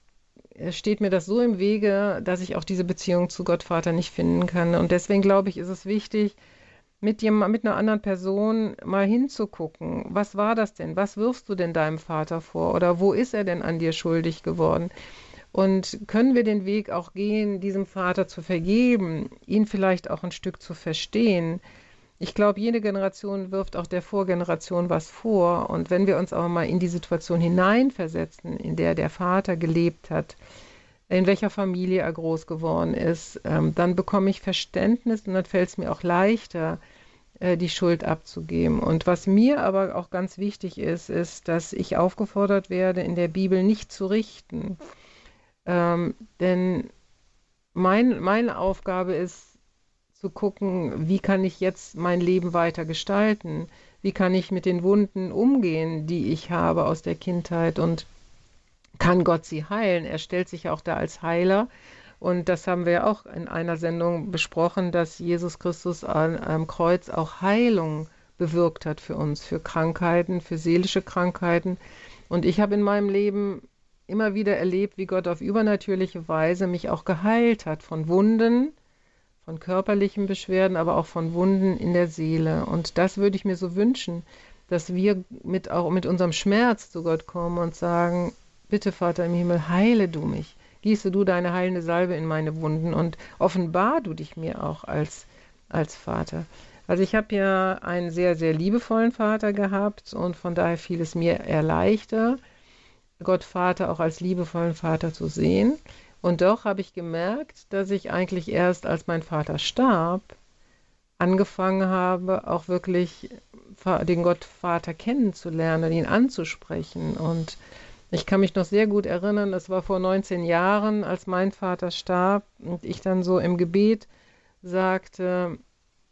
steht mir das so im Wege, dass ich auch diese Beziehung zu Gott Vater nicht finden kann. Und deswegen glaube ich, ist es wichtig, mit, jemand, mit einer anderen Person mal hinzugucken. Was war das denn? Was wirfst du denn deinem Vater vor? Oder wo ist er denn an dir schuldig geworden? Und können wir den Weg auch gehen, diesem Vater zu vergeben, ihn vielleicht auch ein Stück zu verstehen? Ich glaube, jede Generation wirft auch der Vorgeneration was vor. Und wenn wir uns aber mal in die Situation hineinversetzen, in der der Vater gelebt hat, in welcher Familie er groß geworden ist, ähm, dann bekomme ich Verständnis und dann fällt es mir auch leichter, die Schuld abzugeben. Und was mir aber auch ganz wichtig ist, ist, dass ich aufgefordert werde, in der Bibel nicht zu richten. Ähm, denn mein, meine Aufgabe ist zu gucken, wie kann ich jetzt mein Leben weiter gestalten? Wie kann ich mit den Wunden umgehen, die ich habe aus der Kindheit? Und kann Gott sie heilen. Er stellt sich auch da als Heiler. Und das haben wir auch in einer Sendung besprochen, dass Jesus Christus an einem Kreuz auch Heilung bewirkt hat für uns, für Krankheiten, für seelische Krankheiten. Und ich habe in meinem Leben immer wieder erlebt, wie Gott auf übernatürliche Weise mich auch geheilt hat von Wunden, von körperlichen Beschwerden, aber auch von Wunden in der Seele. Und das würde ich mir so wünschen, dass wir mit auch mit unserem Schmerz zu Gott kommen und sagen, Bitte, Vater im Himmel, heile du mich. Gieße du deine heilende Salbe in meine Wunden und offenbar du dich mir auch als, als Vater. Also ich habe ja einen sehr, sehr liebevollen Vater gehabt und von daher fiel es mir eher leichter, Gott Vater auch als liebevollen Vater zu sehen. Und doch habe ich gemerkt, dass ich eigentlich erst, als mein Vater starb, angefangen habe, auch wirklich den Gott Vater kennenzulernen, ihn anzusprechen und ich kann mich noch sehr gut erinnern, es war vor 19 Jahren, als mein Vater starb und ich dann so im Gebet sagte,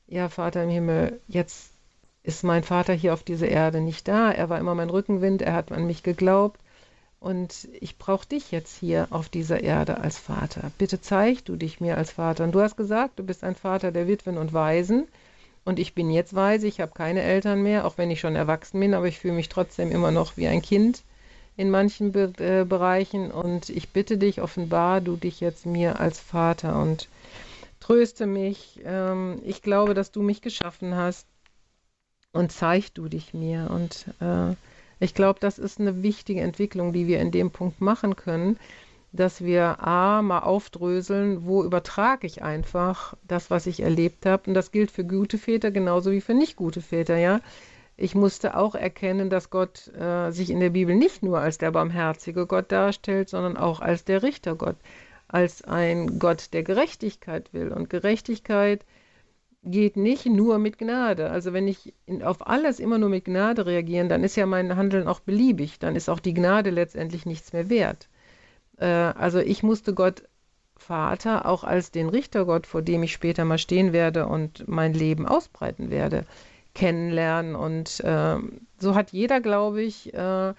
ja Vater im Himmel, jetzt ist mein Vater hier auf dieser Erde nicht da. Er war immer mein Rückenwind, er hat an mich geglaubt und ich brauche dich jetzt hier auf dieser Erde als Vater. Bitte zeig du dich mir als Vater. Und du hast gesagt, du bist ein Vater der Witwen und Waisen. Und ich bin jetzt weise, ich habe keine Eltern mehr, auch wenn ich schon erwachsen bin, aber ich fühle mich trotzdem immer noch wie ein Kind in manchen Be äh, Bereichen. Und ich bitte dich, offenbar du dich jetzt mir als Vater und tröste mich. Ähm, ich glaube, dass du mich geschaffen hast und zeig du dich mir. Und äh, ich glaube, das ist eine wichtige Entwicklung, die wir in dem Punkt machen können, dass wir A, mal aufdröseln, wo übertrage ich einfach das, was ich erlebt habe. Und das gilt für gute Väter genauso wie für nicht gute Väter, ja ich musste auch erkennen, dass Gott äh, sich in der Bibel nicht nur als der barmherzige Gott darstellt, sondern auch als der Richtergott, als ein Gott, der Gerechtigkeit will. Und Gerechtigkeit geht nicht nur mit Gnade. Also wenn ich auf alles immer nur mit Gnade reagiere, dann ist ja mein Handeln auch beliebig. Dann ist auch die Gnade letztendlich nichts mehr wert. Äh, also ich musste Gott Vater auch als den Richtergott, vor dem ich später mal stehen werde und mein Leben ausbreiten werde, kennenlernen. Und äh, so hat jeder, glaube ich, äh,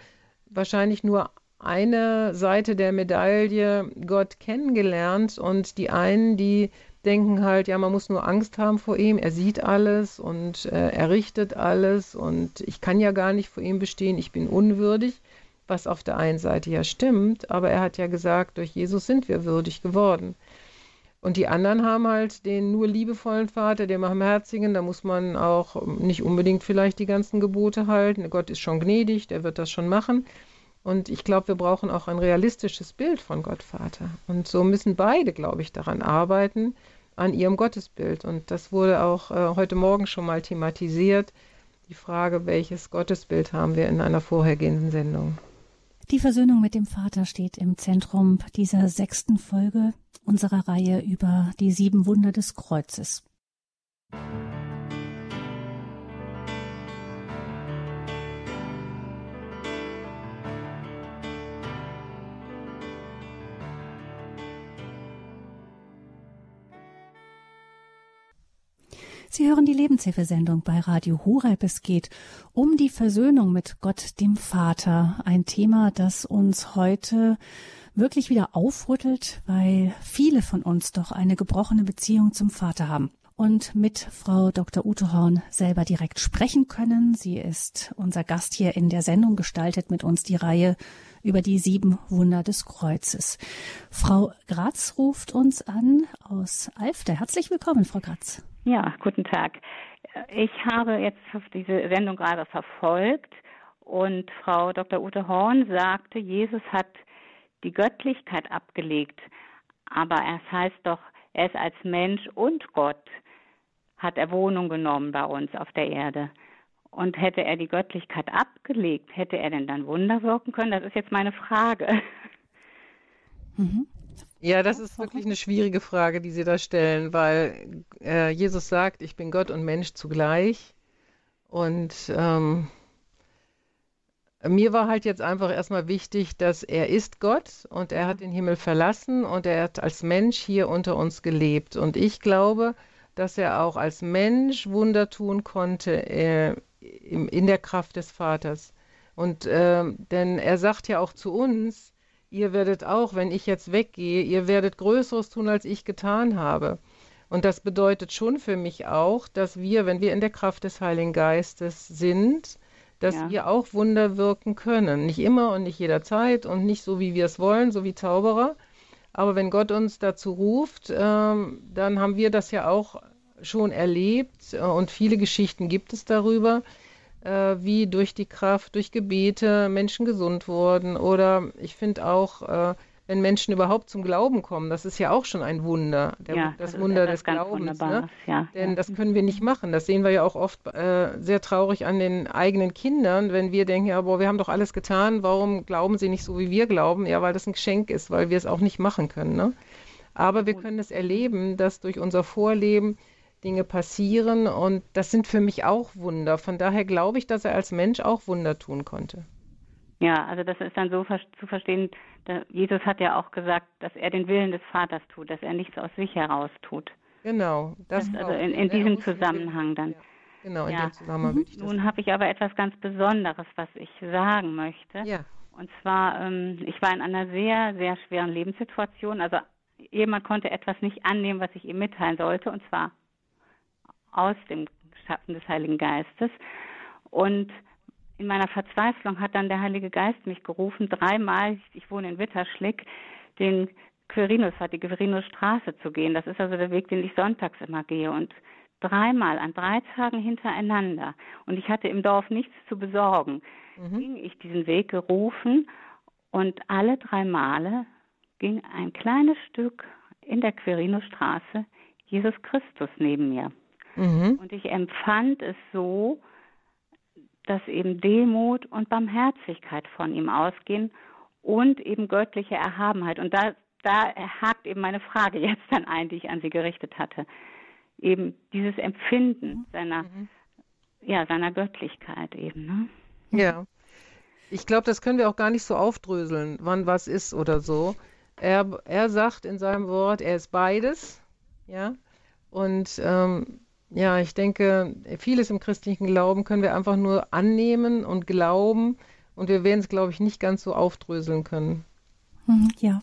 wahrscheinlich nur eine Seite der Medaille Gott kennengelernt. Und die einen, die denken halt, ja, man muss nur Angst haben vor ihm, er sieht alles und äh, er richtet alles. Und ich kann ja gar nicht vor ihm bestehen, ich bin unwürdig, was auf der einen Seite ja stimmt, aber er hat ja gesagt, durch Jesus sind wir würdig geworden. Und die anderen haben halt den nur liebevollen Vater, den barmherzigen, da muss man auch nicht unbedingt vielleicht die ganzen Gebote halten. Gott ist schon gnädig, der wird das schon machen. Und ich glaube, wir brauchen auch ein realistisches Bild von Gott Vater. Und so müssen beide, glaube ich, daran arbeiten, an ihrem Gottesbild. Und das wurde auch äh, heute Morgen schon mal thematisiert. Die Frage, welches Gottesbild haben wir in einer vorhergehenden Sendung. Die Versöhnung mit dem Vater steht im Zentrum dieser sechsten Folge unserer Reihe über die sieben Wunder des Kreuzes. Sie hören die Lebenshilfesendung bei Radio Horeb. Es geht um die Versöhnung mit Gott, dem Vater. Ein Thema, das uns heute wirklich wieder aufrüttelt, weil viele von uns doch eine gebrochene Beziehung zum Vater haben und mit Frau Dr. Ute Horn selber direkt sprechen können. Sie ist unser Gast hier in der Sendung, gestaltet mit uns die Reihe über die sieben Wunder des Kreuzes. Frau Gratz ruft uns an aus Alfter. Herzlich willkommen, Frau Gratz. Ja, guten Tag. Ich habe jetzt diese Sendung gerade verfolgt und Frau Dr. Ute Horn sagte, Jesus hat die Göttlichkeit abgelegt, aber es heißt doch, er ist als Mensch und Gott hat er Wohnung genommen bei uns auf der Erde. Und hätte er die Göttlichkeit abgelegt, hätte er denn dann Wunder wirken können? Das ist jetzt meine Frage. Mhm. Ja, das ist wirklich eine schwierige Frage, die Sie da stellen, weil äh, Jesus sagt, ich bin Gott und Mensch zugleich. Und ähm, mir war halt jetzt einfach erstmal wichtig, dass er ist Gott und er hat den Himmel verlassen und er hat als Mensch hier unter uns gelebt. Und ich glaube, dass er auch als Mensch Wunder tun konnte äh, in, der Kraft des Vaters. Und äh, denn er sagt ja auch zu uns, ihr werdet auch, wenn ich jetzt weggehe, ihr werdet Größeres tun, als ich getan habe. Und das bedeutet schon für mich auch, dass wir, wenn wir in der Kraft des Heiligen Geistes sind, dass ja. wir auch Wunder wirken können. Nicht immer und nicht jederzeit und nicht so, wie wir es wollen, so wie Zauberer. Aber wenn Gott uns dazu ruft, ähm, dann haben wir das ja auch schon erlebt äh, und viele Geschichten gibt es darüber, äh, wie durch die Kraft, durch Gebete Menschen gesund wurden. Oder ich finde auch, äh, wenn Menschen überhaupt zum Glauben kommen, das ist ja auch schon ein Wunder, der, ja, das, das Wunder des Glaubens. Ne? Ja, Denn ja. das können wir nicht machen. Das sehen wir ja auch oft äh, sehr traurig an den eigenen Kindern, wenn wir denken, ja, boah, wir haben doch alles getan, warum glauben sie nicht so, wie wir glauben? Ja, weil das ein Geschenk ist, weil wir es auch nicht machen können. Ne? Aber wir können es erleben, dass durch unser Vorleben Dinge passieren und das sind für mich auch Wunder. Von daher glaube ich, dass er als Mensch auch Wunder tun konnte. Ja, also das ist dann so zu verstehen, Jesus hat ja auch gesagt, dass er den Willen des Vaters tut, dass er nichts aus sich heraus tut. Genau, das, das also in, in diesem Zusammenhang dann. Ja, genau, in ja. dem Zusammenhang würde ich das Nun habe ich aber etwas ganz Besonderes, was ich sagen möchte. Ja. Und zwar, ähm, ich war in einer sehr, sehr schweren Lebenssituation. Also jemand konnte etwas nicht annehmen, was ich ihm mitteilen sollte, und zwar aus dem Schatten des Heiligen Geistes. Und in meiner Verzweiflung hat dann der Heilige Geist mich gerufen, dreimal, ich wohne in Witterschlick, den Quirinus, die Quirinusstraße zu gehen. Das ist also der Weg, den ich sonntags immer gehe. Und dreimal an drei Tagen hintereinander. Und ich hatte im Dorf nichts zu besorgen. Mhm. Ging ich diesen Weg gerufen und alle drei Male ging ein kleines Stück in der Quirinusstraße Jesus Christus neben mir. Mhm. Und ich empfand es so, dass eben Demut und Barmherzigkeit von ihm ausgehen und eben göttliche Erhabenheit. Und da, da hakt eben meine Frage jetzt dann ein, die ich an Sie gerichtet hatte. Eben dieses Empfinden mhm. seiner, mhm. ja, seiner Göttlichkeit eben. Ne? Ja. Ich glaube, das können wir auch gar nicht so aufdröseln, wann was ist oder so. Er, er sagt in seinem Wort, er ist beides, ja. Und ähm, ja, ich denke, vieles im christlichen Glauben können wir einfach nur annehmen und glauben und wir werden es, glaube ich, nicht ganz so aufdröseln können. Hm, ja.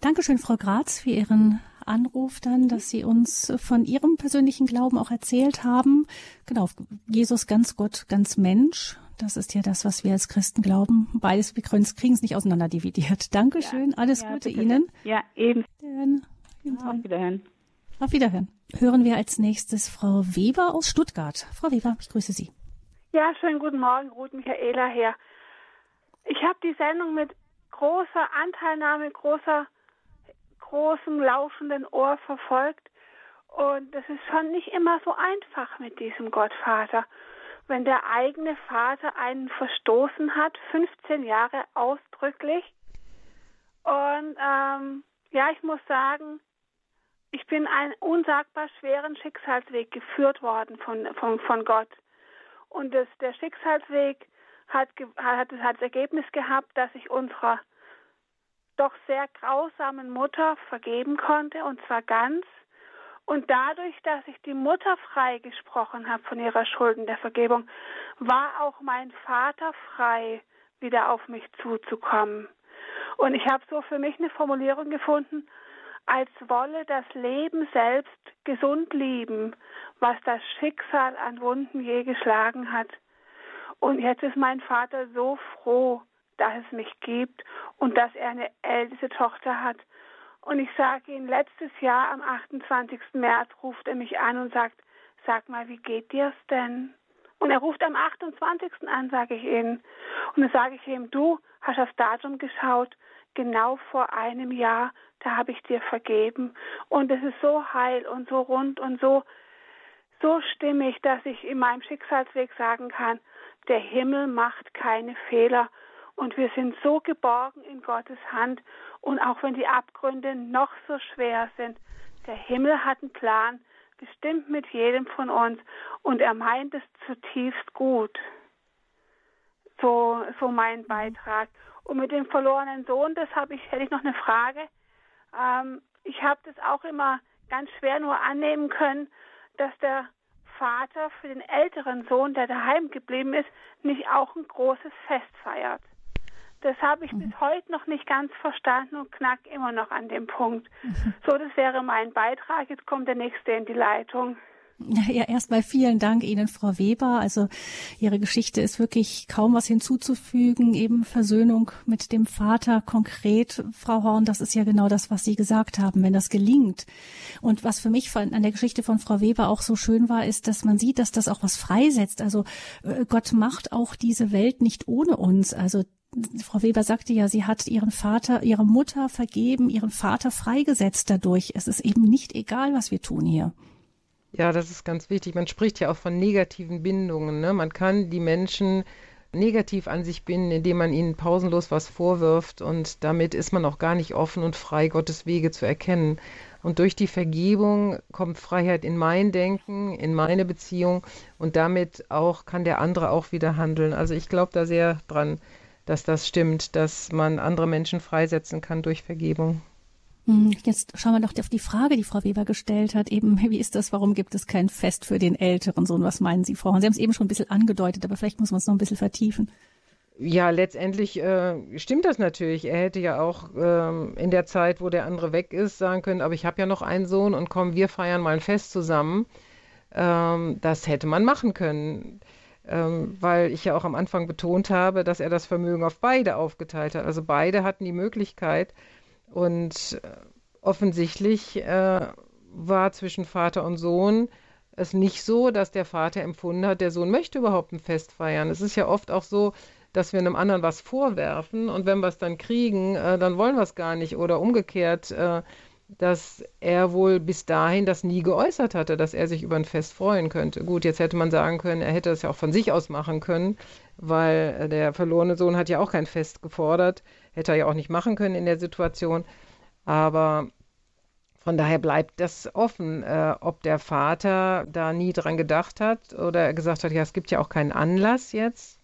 Dankeschön, Frau Graz, für Ihren Anruf dann, dass Sie uns von Ihrem persönlichen Glauben auch erzählt haben. Genau, Jesus ganz Gott, ganz Mensch. Das ist ja das, was wir als Christen glauben. Beides, wir kriegen es nicht auseinander dividiert. Dankeschön, ja, alles ja, Gute bitte. Ihnen. Ja, eben. Dann, auf Wiederhören. Auf Wiederhören. Hören wir als nächstes Frau Weber aus Stuttgart. Frau Weber, ich grüße Sie. Ja, schönen guten Morgen, Ruth Michaela her. Ich habe die Sendung mit großer Anteilnahme, großer, großem laufenden Ohr verfolgt. Und das ist schon nicht immer so einfach mit diesem Gottvater. Wenn der eigene Vater einen verstoßen hat, 15 Jahre ausdrücklich. Und ähm, ja, ich muss sagen, ich bin einen unsagbar schweren Schicksalsweg geführt worden von, von, von Gott. Und das, der Schicksalsweg hat, hat, hat das Ergebnis gehabt, dass ich unserer doch sehr grausamen Mutter vergeben konnte, und zwar ganz. Und dadurch, dass ich die Mutter freigesprochen habe von ihrer Schulden der Vergebung, war auch mein Vater frei, wieder auf mich zuzukommen. Und ich habe so für mich eine Formulierung gefunden, als wolle das Leben selbst gesund lieben, was das Schicksal an Wunden je geschlagen hat. Und jetzt ist mein Vater so froh, dass es mich gibt und dass er eine älteste Tochter hat. Und ich sage ihm, letztes Jahr am 28. März ruft er mich an und sagt, sag mal, wie geht dir's denn? Und er ruft am 28. an, sage ich ihm. Und dann sage ich ihm, du hast aufs Datum geschaut, genau vor einem Jahr, da habe ich dir vergeben. Und es ist so heil und so rund und so, so stimmig, dass ich in meinem Schicksalsweg sagen kann, der Himmel macht keine Fehler und wir sind so geborgen in Gottes Hand und auch wenn die Abgründe noch so schwer sind, der Himmel hat einen Plan, bestimmt mit jedem von uns und er meint es zutiefst gut. So, so mein Beitrag. Und mit dem verlorenen Sohn, das habe ich, hätte ich noch eine Frage. Ähm, ich habe das auch immer ganz schwer nur annehmen können, dass der Vater für den älteren Sohn, der daheim geblieben ist, nicht auch ein großes Fest feiert. Das habe ich mhm. bis heute noch nicht ganz verstanden und knack immer noch an dem Punkt. Mhm. So, das wäre mein Beitrag. Jetzt kommt der nächste in die Leitung. Ja, erstmal vielen Dank Ihnen, Frau Weber. Also Ihre Geschichte ist wirklich kaum was hinzuzufügen. Eben Versöhnung mit dem Vater konkret, Frau Horn, das ist ja genau das, was Sie gesagt haben, wenn das gelingt. Und was für mich an der Geschichte von Frau Weber auch so schön war, ist, dass man sieht, dass das auch was freisetzt. Also äh, Gott macht auch diese Welt nicht ohne uns. Also Frau Weber sagte ja, sie hat ihren Vater, ihre Mutter vergeben, ihren Vater freigesetzt dadurch. Es ist eben nicht egal, was wir tun hier. Ja, das ist ganz wichtig. Man spricht ja auch von negativen Bindungen. Ne? Man kann die Menschen negativ an sich binden, indem man ihnen pausenlos was vorwirft und damit ist man auch gar nicht offen und frei, Gottes Wege zu erkennen. Und durch die Vergebung kommt Freiheit in mein Denken, in meine Beziehung und damit auch kann der andere auch wieder handeln. Also ich glaube da sehr dran, dass das stimmt, dass man andere Menschen freisetzen kann durch Vergebung. Hm, jetzt schauen wir doch auf die Frage, die Frau Weber gestellt hat. Eben, wie ist das? Warum gibt es kein Fest für den älteren Sohn? Was meinen Sie, Frau? Und Sie haben es eben schon ein bisschen angedeutet, aber vielleicht muss man es noch ein bisschen vertiefen. Ja, letztendlich äh, stimmt das natürlich. Er hätte ja auch ähm, in der Zeit, wo der andere weg ist, sagen können, aber ich habe ja noch einen Sohn und komm, wir feiern mal ein Fest zusammen. Ähm, das hätte man machen können, ähm, weil ich ja auch am Anfang betont habe, dass er das Vermögen auf beide aufgeteilt hat. Also beide hatten die Möglichkeit, und äh, offensichtlich äh, war zwischen Vater und Sohn es nicht so, dass der Vater empfunden hat, der Sohn möchte überhaupt ein Fest feiern. Es ist ja oft auch so, dass wir einem anderen was vorwerfen und wenn wir es dann kriegen, äh, dann wollen wir es gar nicht oder umgekehrt. Äh, dass er wohl bis dahin das nie geäußert hatte, dass er sich über ein Fest freuen könnte. Gut, jetzt hätte man sagen können, er hätte das ja auch von sich aus machen können, weil der verlorene Sohn hat ja auch kein Fest gefordert, hätte er ja auch nicht machen können in der Situation. Aber von daher bleibt das offen, äh, ob der Vater da nie dran gedacht hat oder gesagt hat, ja, es gibt ja auch keinen Anlass jetzt.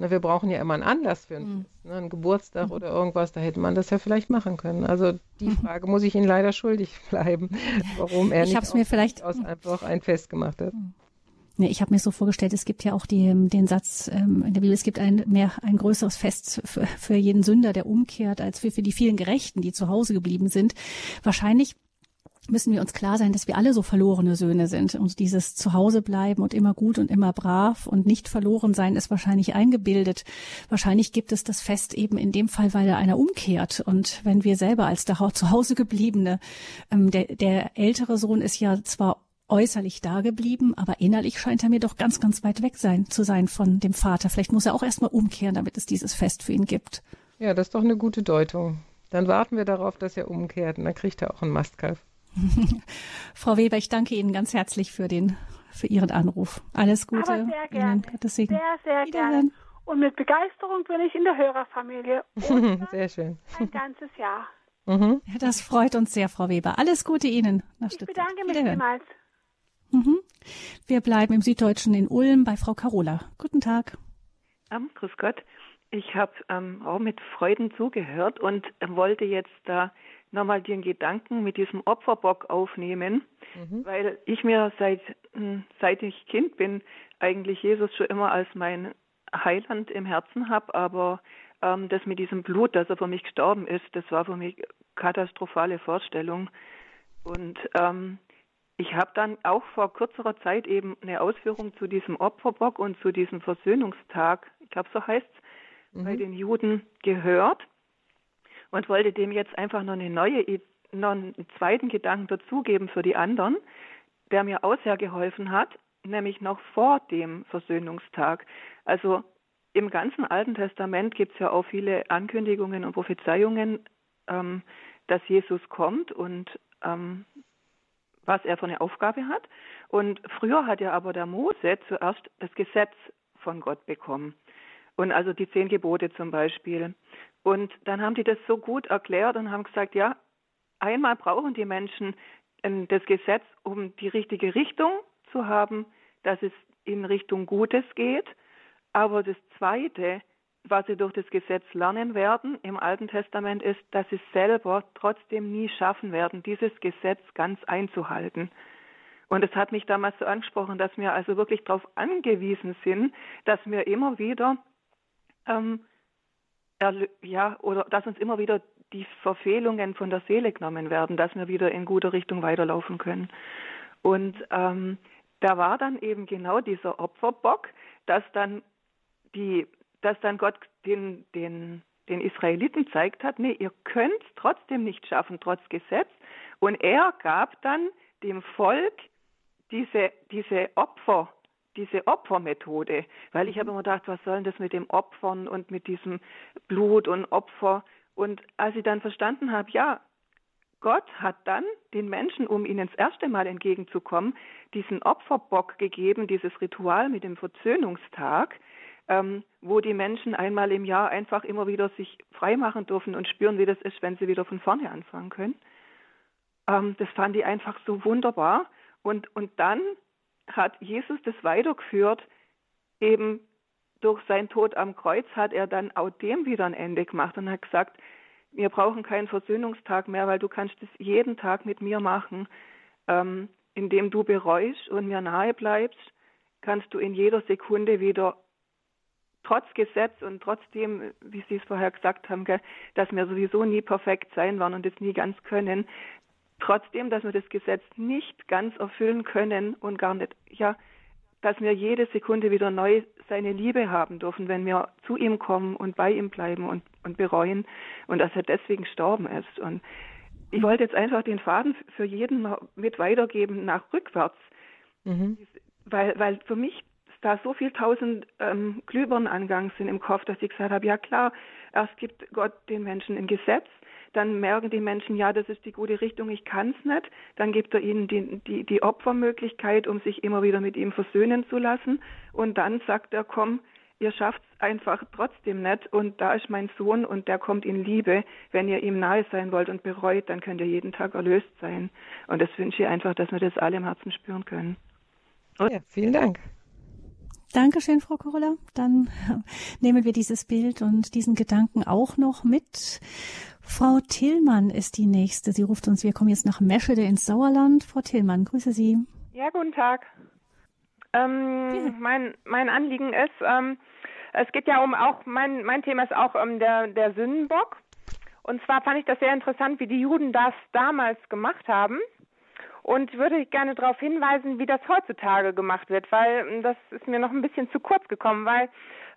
Na, wir brauchen ja immer einen Anlass für einen, mhm. ne, einen Geburtstag mhm. oder irgendwas, da hätte man das ja vielleicht machen können. Also die mhm. Frage muss ich Ihnen leider schuldig bleiben, warum er ich nicht mir vielleicht aus einfach ein Fest gemacht hat. Mhm. Nee, ich habe mir so vorgestellt, es gibt ja auch die, den Satz ähm, in der Bibel, es gibt ein mehr ein größeres Fest für, für jeden Sünder, der umkehrt, als für, für die vielen Gerechten, die zu Hause geblieben sind. Wahrscheinlich müssen wir uns klar sein, dass wir alle so verlorene Söhne sind. Und dieses Zuhause bleiben und immer gut und immer brav und nicht verloren sein ist wahrscheinlich eingebildet. Wahrscheinlich gibt es das Fest eben in dem Fall, weil da einer umkehrt. Und wenn wir selber als der zu Hause gebliebene, ähm, der, der ältere Sohn ist ja zwar äußerlich da geblieben, aber innerlich scheint er mir doch ganz, ganz weit weg sein zu sein von dem Vater. Vielleicht muss er auch erstmal umkehren, damit es dieses Fest für ihn gibt. Ja, das ist doch eine gute Deutung. Dann warten wir darauf, dass er umkehrt und dann kriegt er auch einen Mastkalf. Frau Weber, ich danke Ihnen ganz herzlich für den, für Ihren Anruf. Alles Gute. Aber sehr gerne. Sehr, sehr gerne. Und mit Begeisterung bin ich in der Hörerfamilie. sehr schön. Ein ganzes Jahr. Mhm. Ja, das freut uns sehr, Frau Weber. Alles Gute Ihnen nach Ich bedanke mich vielmals. Mhm. Wir bleiben im Süddeutschen in Ulm bei Frau Carola. Guten Tag. Um, grüß Gott. Ich habe ähm, auch mit Freuden zugehört und äh, wollte jetzt da nochmal den Gedanken mit diesem Opferbock aufnehmen, mhm. weil ich mir seit, hm, seit ich Kind bin, eigentlich Jesus schon immer als mein Heiland im Herzen habe, aber ähm, das mit diesem Blut, dass er für mich gestorben ist, das war für mich katastrophale Vorstellung. Und ähm, ich habe dann auch vor kürzerer Zeit eben eine Ausführung zu diesem Opferbock und zu diesem Versöhnungstag, ich glaube so heißt es, mhm. bei den Juden gehört und wollte dem jetzt einfach noch eine neue, noch einen zweiten Gedanken dazugeben für die anderen, der mir auch sehr geholfen hat, nämlich noch vor dem Versöhnungstag. Also im ganzen Alten Testament gibt es ja auch viele Ankündigungen und Prophezeiungen, ähm, dass Jesus kommt und ähm, was er für eine Aufgabe hat. Und früher hat ja aber der Mose zuerst das Gesetz von Gott bekommen. Und also die zehn Gebote zum Beispiel. Und dann haben die das so gut erklärt und haben gesagt, ja, einmal brauchen die Menschen ähm, das Gesetz, um die richtige Richtung zu haben, dass es in Richtung Gutes geht. Aber das Zweite, was sie durch das Gesetz lernen werden im Alten Testament, ist, dass sie selber trotzdem nie schaffen werden, dieses Gesetz ganz einzuhalten. Und es hat mich damals so angesprochen, dass wir also wirklich darauf angewiesen sind, dass wir immer wieder ähm, ja, oder dass uns immer wieder die Verfehlungen von der Seele genommen werden, dass wir wieder in guter Richtung weiterlaufen können. Und ähm, da war dann eben genau dieser Opferbock, dass dann die, dass dann Gott den, den, den Israeliten zeigt hat, nee, ihr könnt trotzdem nicht schaffen, trotz Gesetz. Und er gab dann dem Volk diese, diese Opfer, diese Opfermethode, weil ich habe immer gedacht, was soll denn das mit dem Opfern und mit diesem Blut und Opfer? Und als ich dann verstanden habe, ja, Gott hat dann den Menschen, um ihnen das erste Mal entgegenzukommen, diesen Opferbock gegeben, dieses Ritual mit dem Versöhnungstag, ähm, wo die Menschen einmal im Jahr einfach immer wieder sich freimachen dürfen und spüren, wie das ist, wenn sie wieder von vorne anfangen können. Ähm, das fand ich einfach so wunderbar. Und, und dann hat Jesus das weitergeführt, eben durch seinen Tod am Kreuz hat er dann auch dem wieder ein Ende gemacht und hat gesagt, wir brauchen keinen Versöhnungstag mehr, weil du kannst es jeden Tag mit mir machen, ähm, indem du bereust und mir nahe bleibst, kannst du in jeder Sekunde wieder trotz Gesetz und trotzdem, wie Sie es vorher gesagt haben, gell, dass wir sowieso nie perfekt sein werden und es nie ganz können, trotzdem, dass wir das Gesetz nicht ganz erfüllen können und gar nicht, ja, dass wir jede Sekunde wieder neu seine Liebe haben dürfen, wenn wir zu ihm kommen und bei ihm bleiben und, und bereuen und dass er deswegen gestorben ist. Und ich wollte jetzt einfach den Faden für jeden mit weitergeben nach rückwärts, mhm. weil, weil für mich da so viel tausend ähm, Glühbirnen angegangen sind im Kopf, dass ich gesagt habe, ja klar, erst gibt Gott den Menschen ein Gesetz, dann merken die Menschen, ja, das ist die gute Richtung, ich kann es nicht. Dann gibt er ihnen die, die, die Opfermöglichkeit, um sich immer wieder mit ihm versöhnen zu lassen. Und dann sagt er, komm, ihr schafft es einfach trotzdem nicht und da ist mein Sohn und der kommt in Liebe. Wenn ihr ihm nahe sein wollt und bereut, dann könnt ihr jeden Tag erlöst sein. Und das wünsche ich einfach, dass wir das alle im Herzen spüren können. Ja, vielen Dank. Dankeschön, Frau Korolla. Dann nehmen wir dieses Bild und diesen Gedanken auch noch mit. Frau Tillmann ist die nächste. Sie ruft uns, wir kommen jetzt nach Meschede ins Sauerland. Frau Tillmann, grüße Sie. Ja, guten Tag. Ähm, ja. mein, mein Anliegen ist, ähm, es geht ja um auch, mein, mein Thema ist auch um der, der Sündenbock. Und zwar fand ich das sehr interessant, wie die Juden das damals gemacht haben und würde gerne darauf hinweisen, wie das heutzutage gemacht wird, weil ähm, das ist mir noch ein bisschen zu kurz gekommen, weil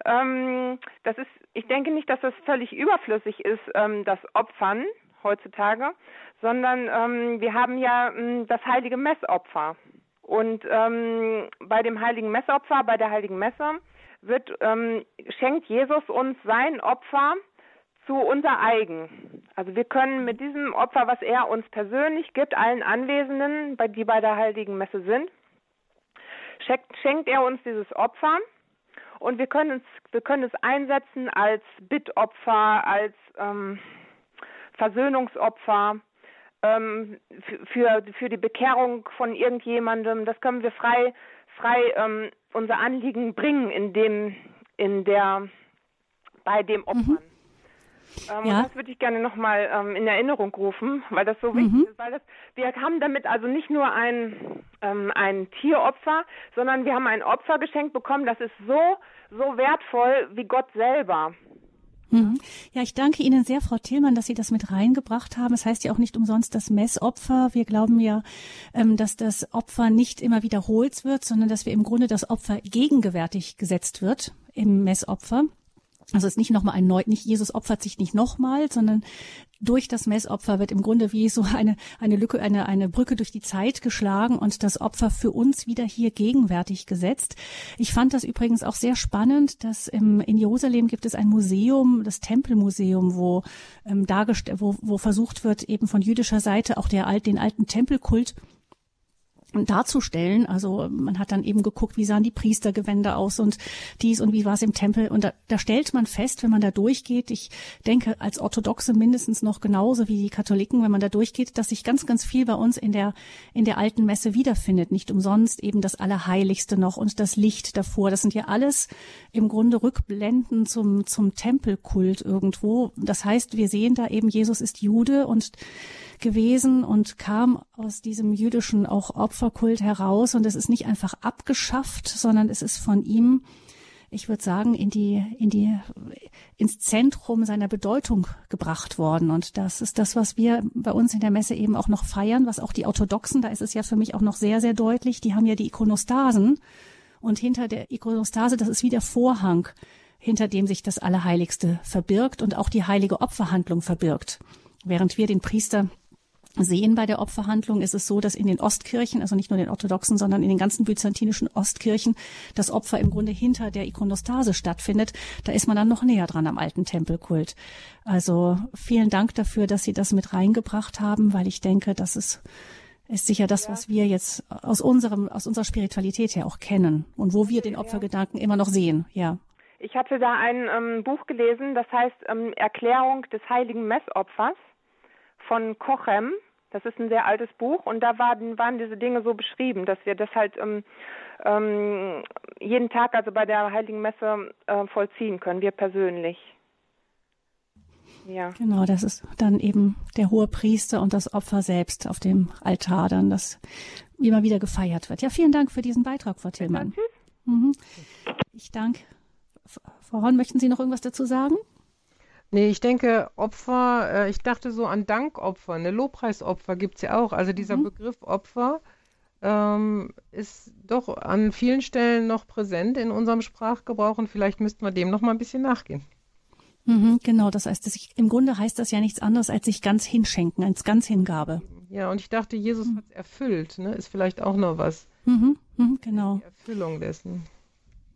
ähm, das ist, ich denke nicht, dass das völlig überflüssig ist, ähm, das Opfern heutzutage, sondern ähm, wir haben ja ähm, das heilige Messopfer. Und ähm, bei dem heiligen Messopfer, bei der heiligen Messe, wird, ähm, schenkt Jesus uns sein Opfer zu unser eigen. Also wir können mit diesem Opfer, was er uns persönlich gibt, allen Anwesenden, die bei der heiligen Messe sind, schenkt, schenkt er uns dieses Opfer und wir können es, wir können es einsetzen als Bittopfer, als ähm, Versöhnungsopfer, ähm, für, für die Bekehrung von irgendjemandem. Das können wir frei, frei ähm, unser Anliegen bringen in dem, in der, bei dem Opfern. Mhm. Ähm, ja. das würde ich gerne nochmal ähm, in Erinnerung rufen, weil das so mhm. wichtig ist. Weil das, wir haben damit also nicht nur ein, ähm, ein Tieropfer, sondern wir haben ein Opfer geschenkt bekommen, das ist so, so wertvoll wie Gott selber. Mhm. Ja, ich danke Ihnen sehr, Frau Tillmann, dass Sie das mit reingebracht haben. Es das heißt ja auch nicht umsonst das Messopfer. Wir glauben ja, ähm, dass das Opfer nicht immer wiederholt wird, sondern dass wir im Grunde das Opfer gegenwärtig gesetzt wird im Messopfer. Also es ist nicht nochmal ein neu, nicht Jesus opfert sich nicht nochmal, sondern durch das Messopfer wird im Grunde wie so eine, eine Lücke, eine, eine Brücke durch die Zeit geschlagen und das Opfer für uns wieder hier gegenwärtig gesetzt. Ich fand das übrigens auch sehr spannend, dass im, in Jerusalem gibt es ein Museum, das Tempelmuseum, wo, ähm, dargestellt, wo, wo versucht wird, eben von jüdischer Seite auch der, den alten Tempelkult darzustellen. Also man hat dann eben geguckt, wie sahen die Priestergewänder aus und dies und wie war es im Tempel. Und da, da stellt man fest, wenn man da durchgeht, ich denke als Orthodoxe mindestens noch genauso wie die Katholiken, wenn man da durchgeht, dass sich ganz, ganz viel bei uns in der, in der alten Messe wiederfindet. Nicht umsonst eben das Allerheiligste noch und das Licht davor. Das sind ja alles im Grunde Rückblenden zum, zum Tempelkult irgendwo. Das heißt, wir sehen da eben, Jesus ist Jude und gewesen und kam aus diesem jüdischen auch Opferkult heraus und es ist nicht einfach abgeschafft, sondern es ist von ihm ich würde sagen, in die, in die, ins Zentrum seiner Bedeutung gebracht worden. Und das ist das, was wir bei uns in der Messe eben auch noch feiern, was auch die Orthodoxen, da ist es ja für mich auch noch sehr, sehr deutlich, die haben ja die Ikonostasen. Und hinter der Ikonostase, das ist wie der Vorhang, hinter dem sich das Allerheiligste verbirgt und auch die heilige Opferhandlung verbirgt. Während wir den Priester sehen bei der Opferhandlung, ist es so, dass in den Ostkirchen, also nicht nur den orthodoxen, sondern in den ganzen byzantinischen Ostkirchen, das Opfer im Grunde hinter der Ikonostase stattfindet. Da ist man dann noch näher dran am alten Tempelkult. Also vielen Dank dafür, dass Sie das mit reingebracht haben, weil ich denke, das ist, ist sicher das, was wir jetzt aus unserem, aus unserer Spiritualität her auch kennen und wo wir den Opfergedanken immer noch sehen, ja. Ich hatte da ein ähm, Buch gelesen, das heißt ähm, Erklärung des heiligen Messopfers von Kochem. Das ist ein sehr altes Buch und da waren, waren diese Dinge so beschrieben, dass wir das halt ähm, ähm, jeden Tag, also bei der Heiligen Messe, äh, vollziehen können, wir persönlich. Ja. Genau, das ist dann eben der hohe Priester und das Opfer selbst auf dem Altar, dann das immer wieder gefeiert wird. Ja, vielen Dank für diesen Beitrag, Frau Tillmann. Mhm. Ich danke. Frau Horn, möchten Sie noch irgendwas dazu sagen? Nee, ich denke, Opfer, äh, ich dachte so an Dankopfer, ne, Lobpreisopfer gibt es ja auch. Also dieser mhm. Begriff Opfer ähm, ist doch an vielen Stellen noch präsent in unserem Sprachgebrauch und vielleicht müssten wir dem noch mal ein bisschen nachgehen. Mhm, genau, das heißt, ich, im Grunde heißt das ja nichts anderes als sich ganz hinschenken, als ganz Hingabe. Ja, und ich dachte, Jesus mhm. hat es erfüllt, ne? ist vielleicht auch noch was. Mhm, mhm genau. Die Erfüllung dessen.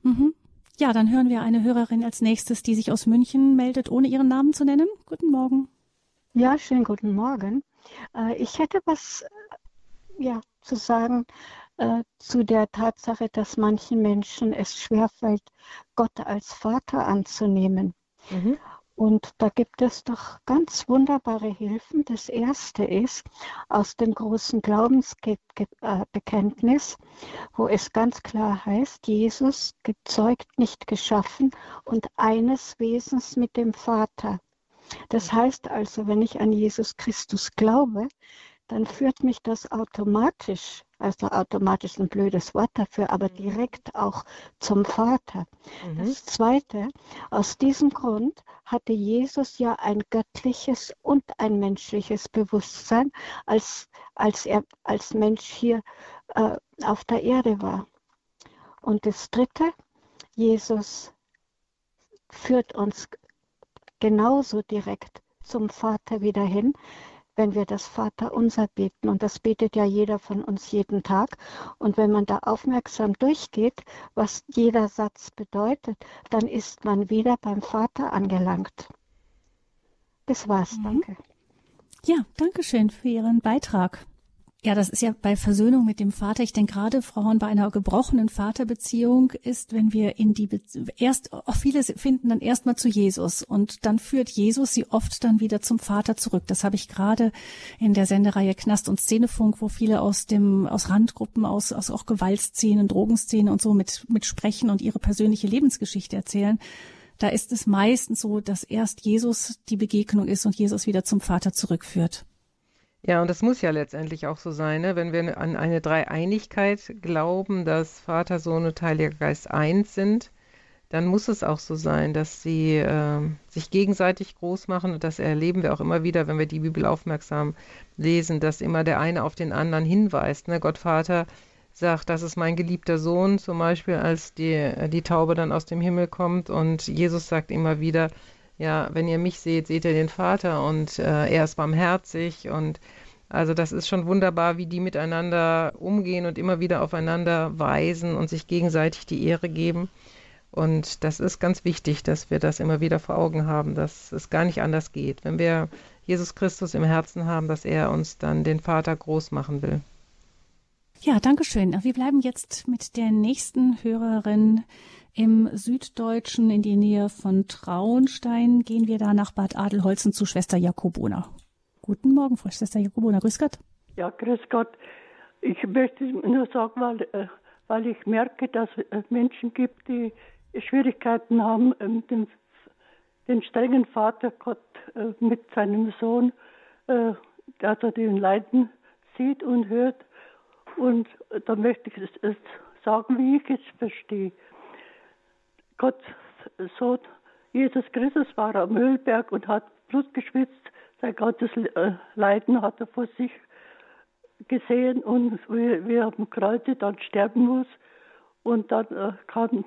Mhm. Ja, dann hören wir eine Hörerin als nächstes, die sich aus München meldet, ohne ihren Namen zu nennen. Guten Morgen. Ja, schönen guten Morgen. Äh, ich hätte was ja, zu sagen äh, zu der Tatsache, dass manchen Menschen es schwerfällt, Gott als Vater anzunehmen. Mhm. Und da gibt es doch ganz wunderbare Hilfen. Das erste ist aus dem großen Glaubensbekenntnis, wo es ganz klar heißt, Jesus gezeugt, nicht geschaffen und eines Wesens mit dem Vater. Das heißt also, wenn ich an Jesus Christus glaube, dann führt mich das automatisch, also automatisch ein blödes Wort dafür, aber mhm. direkt auch zum Vater. Mhm. Das Zweite, aus diesem Grund hatte Jesus ja ein göttliches und ein menschliches Bewusstsein, als, als er als Mensch hier äh, auf der Erde war. Und das Dritte, Jesus führt uns genauso direkt zum Vater wieder hin, wenn wir das Vater unser beten. Und das betet ja jeder von uns jeden Tag. Und wenn man da aufmerksam durchgeht, was jeder Satz bedeutet, dann ist man wieder beim Vater angelangt. Das war's, mhm. danke. Ja, danke schön für Ihren Beitrag. Ja, das ist ja bei Versöhnung mit dem Vater. Ich denke gerade Frauen bei einer gebrochenen Vaterbeziehung ist, wenn wir in die Be erst auch viele finden dann erstmal zu Jesus und dann führt Jesus sie oft dann wieder zum Vater zurück. Das habe ich gerade in der Sendereihe Knast und Szenefunk, wo viele aus dem aus Randgruppen, aus aus auch Gewaltszenen, Drogenszenen und so mit mit sprechen und ihre persönliche Lebensgeschichte erzählen. Da ist es meistens so, dass erst Jesus die Begegnung ist und Jesus wieder zum Vater zurückführt. Ja, und das muss ja letztendlich auch so sein, ne? wenn wir an eine Dreieinigkeit glauben, dass Vater, Sohn und Heiliger Geist eins sind, dann muss es auch so sein, dass sie äh, sich gegenseitig groß machen. Und das erleben wir auch immer wieder, wenn wir die Bibel aufmerksam lesen, dass immer der eine auf den anderen hinweist. Ne? Gott Vater sagt, das ist mein geliebter Sohn, zum Beispiel, als die, die Taube dann aus dem Himmel kommt. Und Jesus sagt immer wieder, ja, wenn ihr mich seht, seht ihr den Vater und äh, er ist barmherzig und also das ist schon wunderbar, wie die miteinander umgehen und immer wieder aufeinander weisen und sich gegenseitig die Ehre geben. Und das ist ganz wichtig, dass wir das immer wieder vor Augen haben, dass es gar nicht anders geht. Wenn wir Jesus Christus im Herzen haben, dass er uns dann den Vater groß machen will. Ja, danke schön. Wir bleiben jetzt mit der nächsten Hörerin im Süddeutschen in die Nähe von Traunstein. Gehen wir da nach Bad Adelholzen zu Schwester Jakobona. Guten Morgen, Frau Schwester Jakobona. Grüß Gott. Ja, grüß Gott. Ich möchte nur sagen, weil, äh, weil ich merke, dass es Menschen gibt, die Schwierigkeiten haben, ähm, den, den strengen Vater Gott äh, mit seinem Sohn, äh, dass er den Leiden sieht und hört. Und da möchte ich es sagen, wie ich es verstehe. Gott so, Jesus Christus war am Müllberg und hat Blut geschwitzt. Sein ganzes äh, Leiden hat er vor sich gesehen und wie, er am Kreuz dann sterben muss. Und dann äh, kam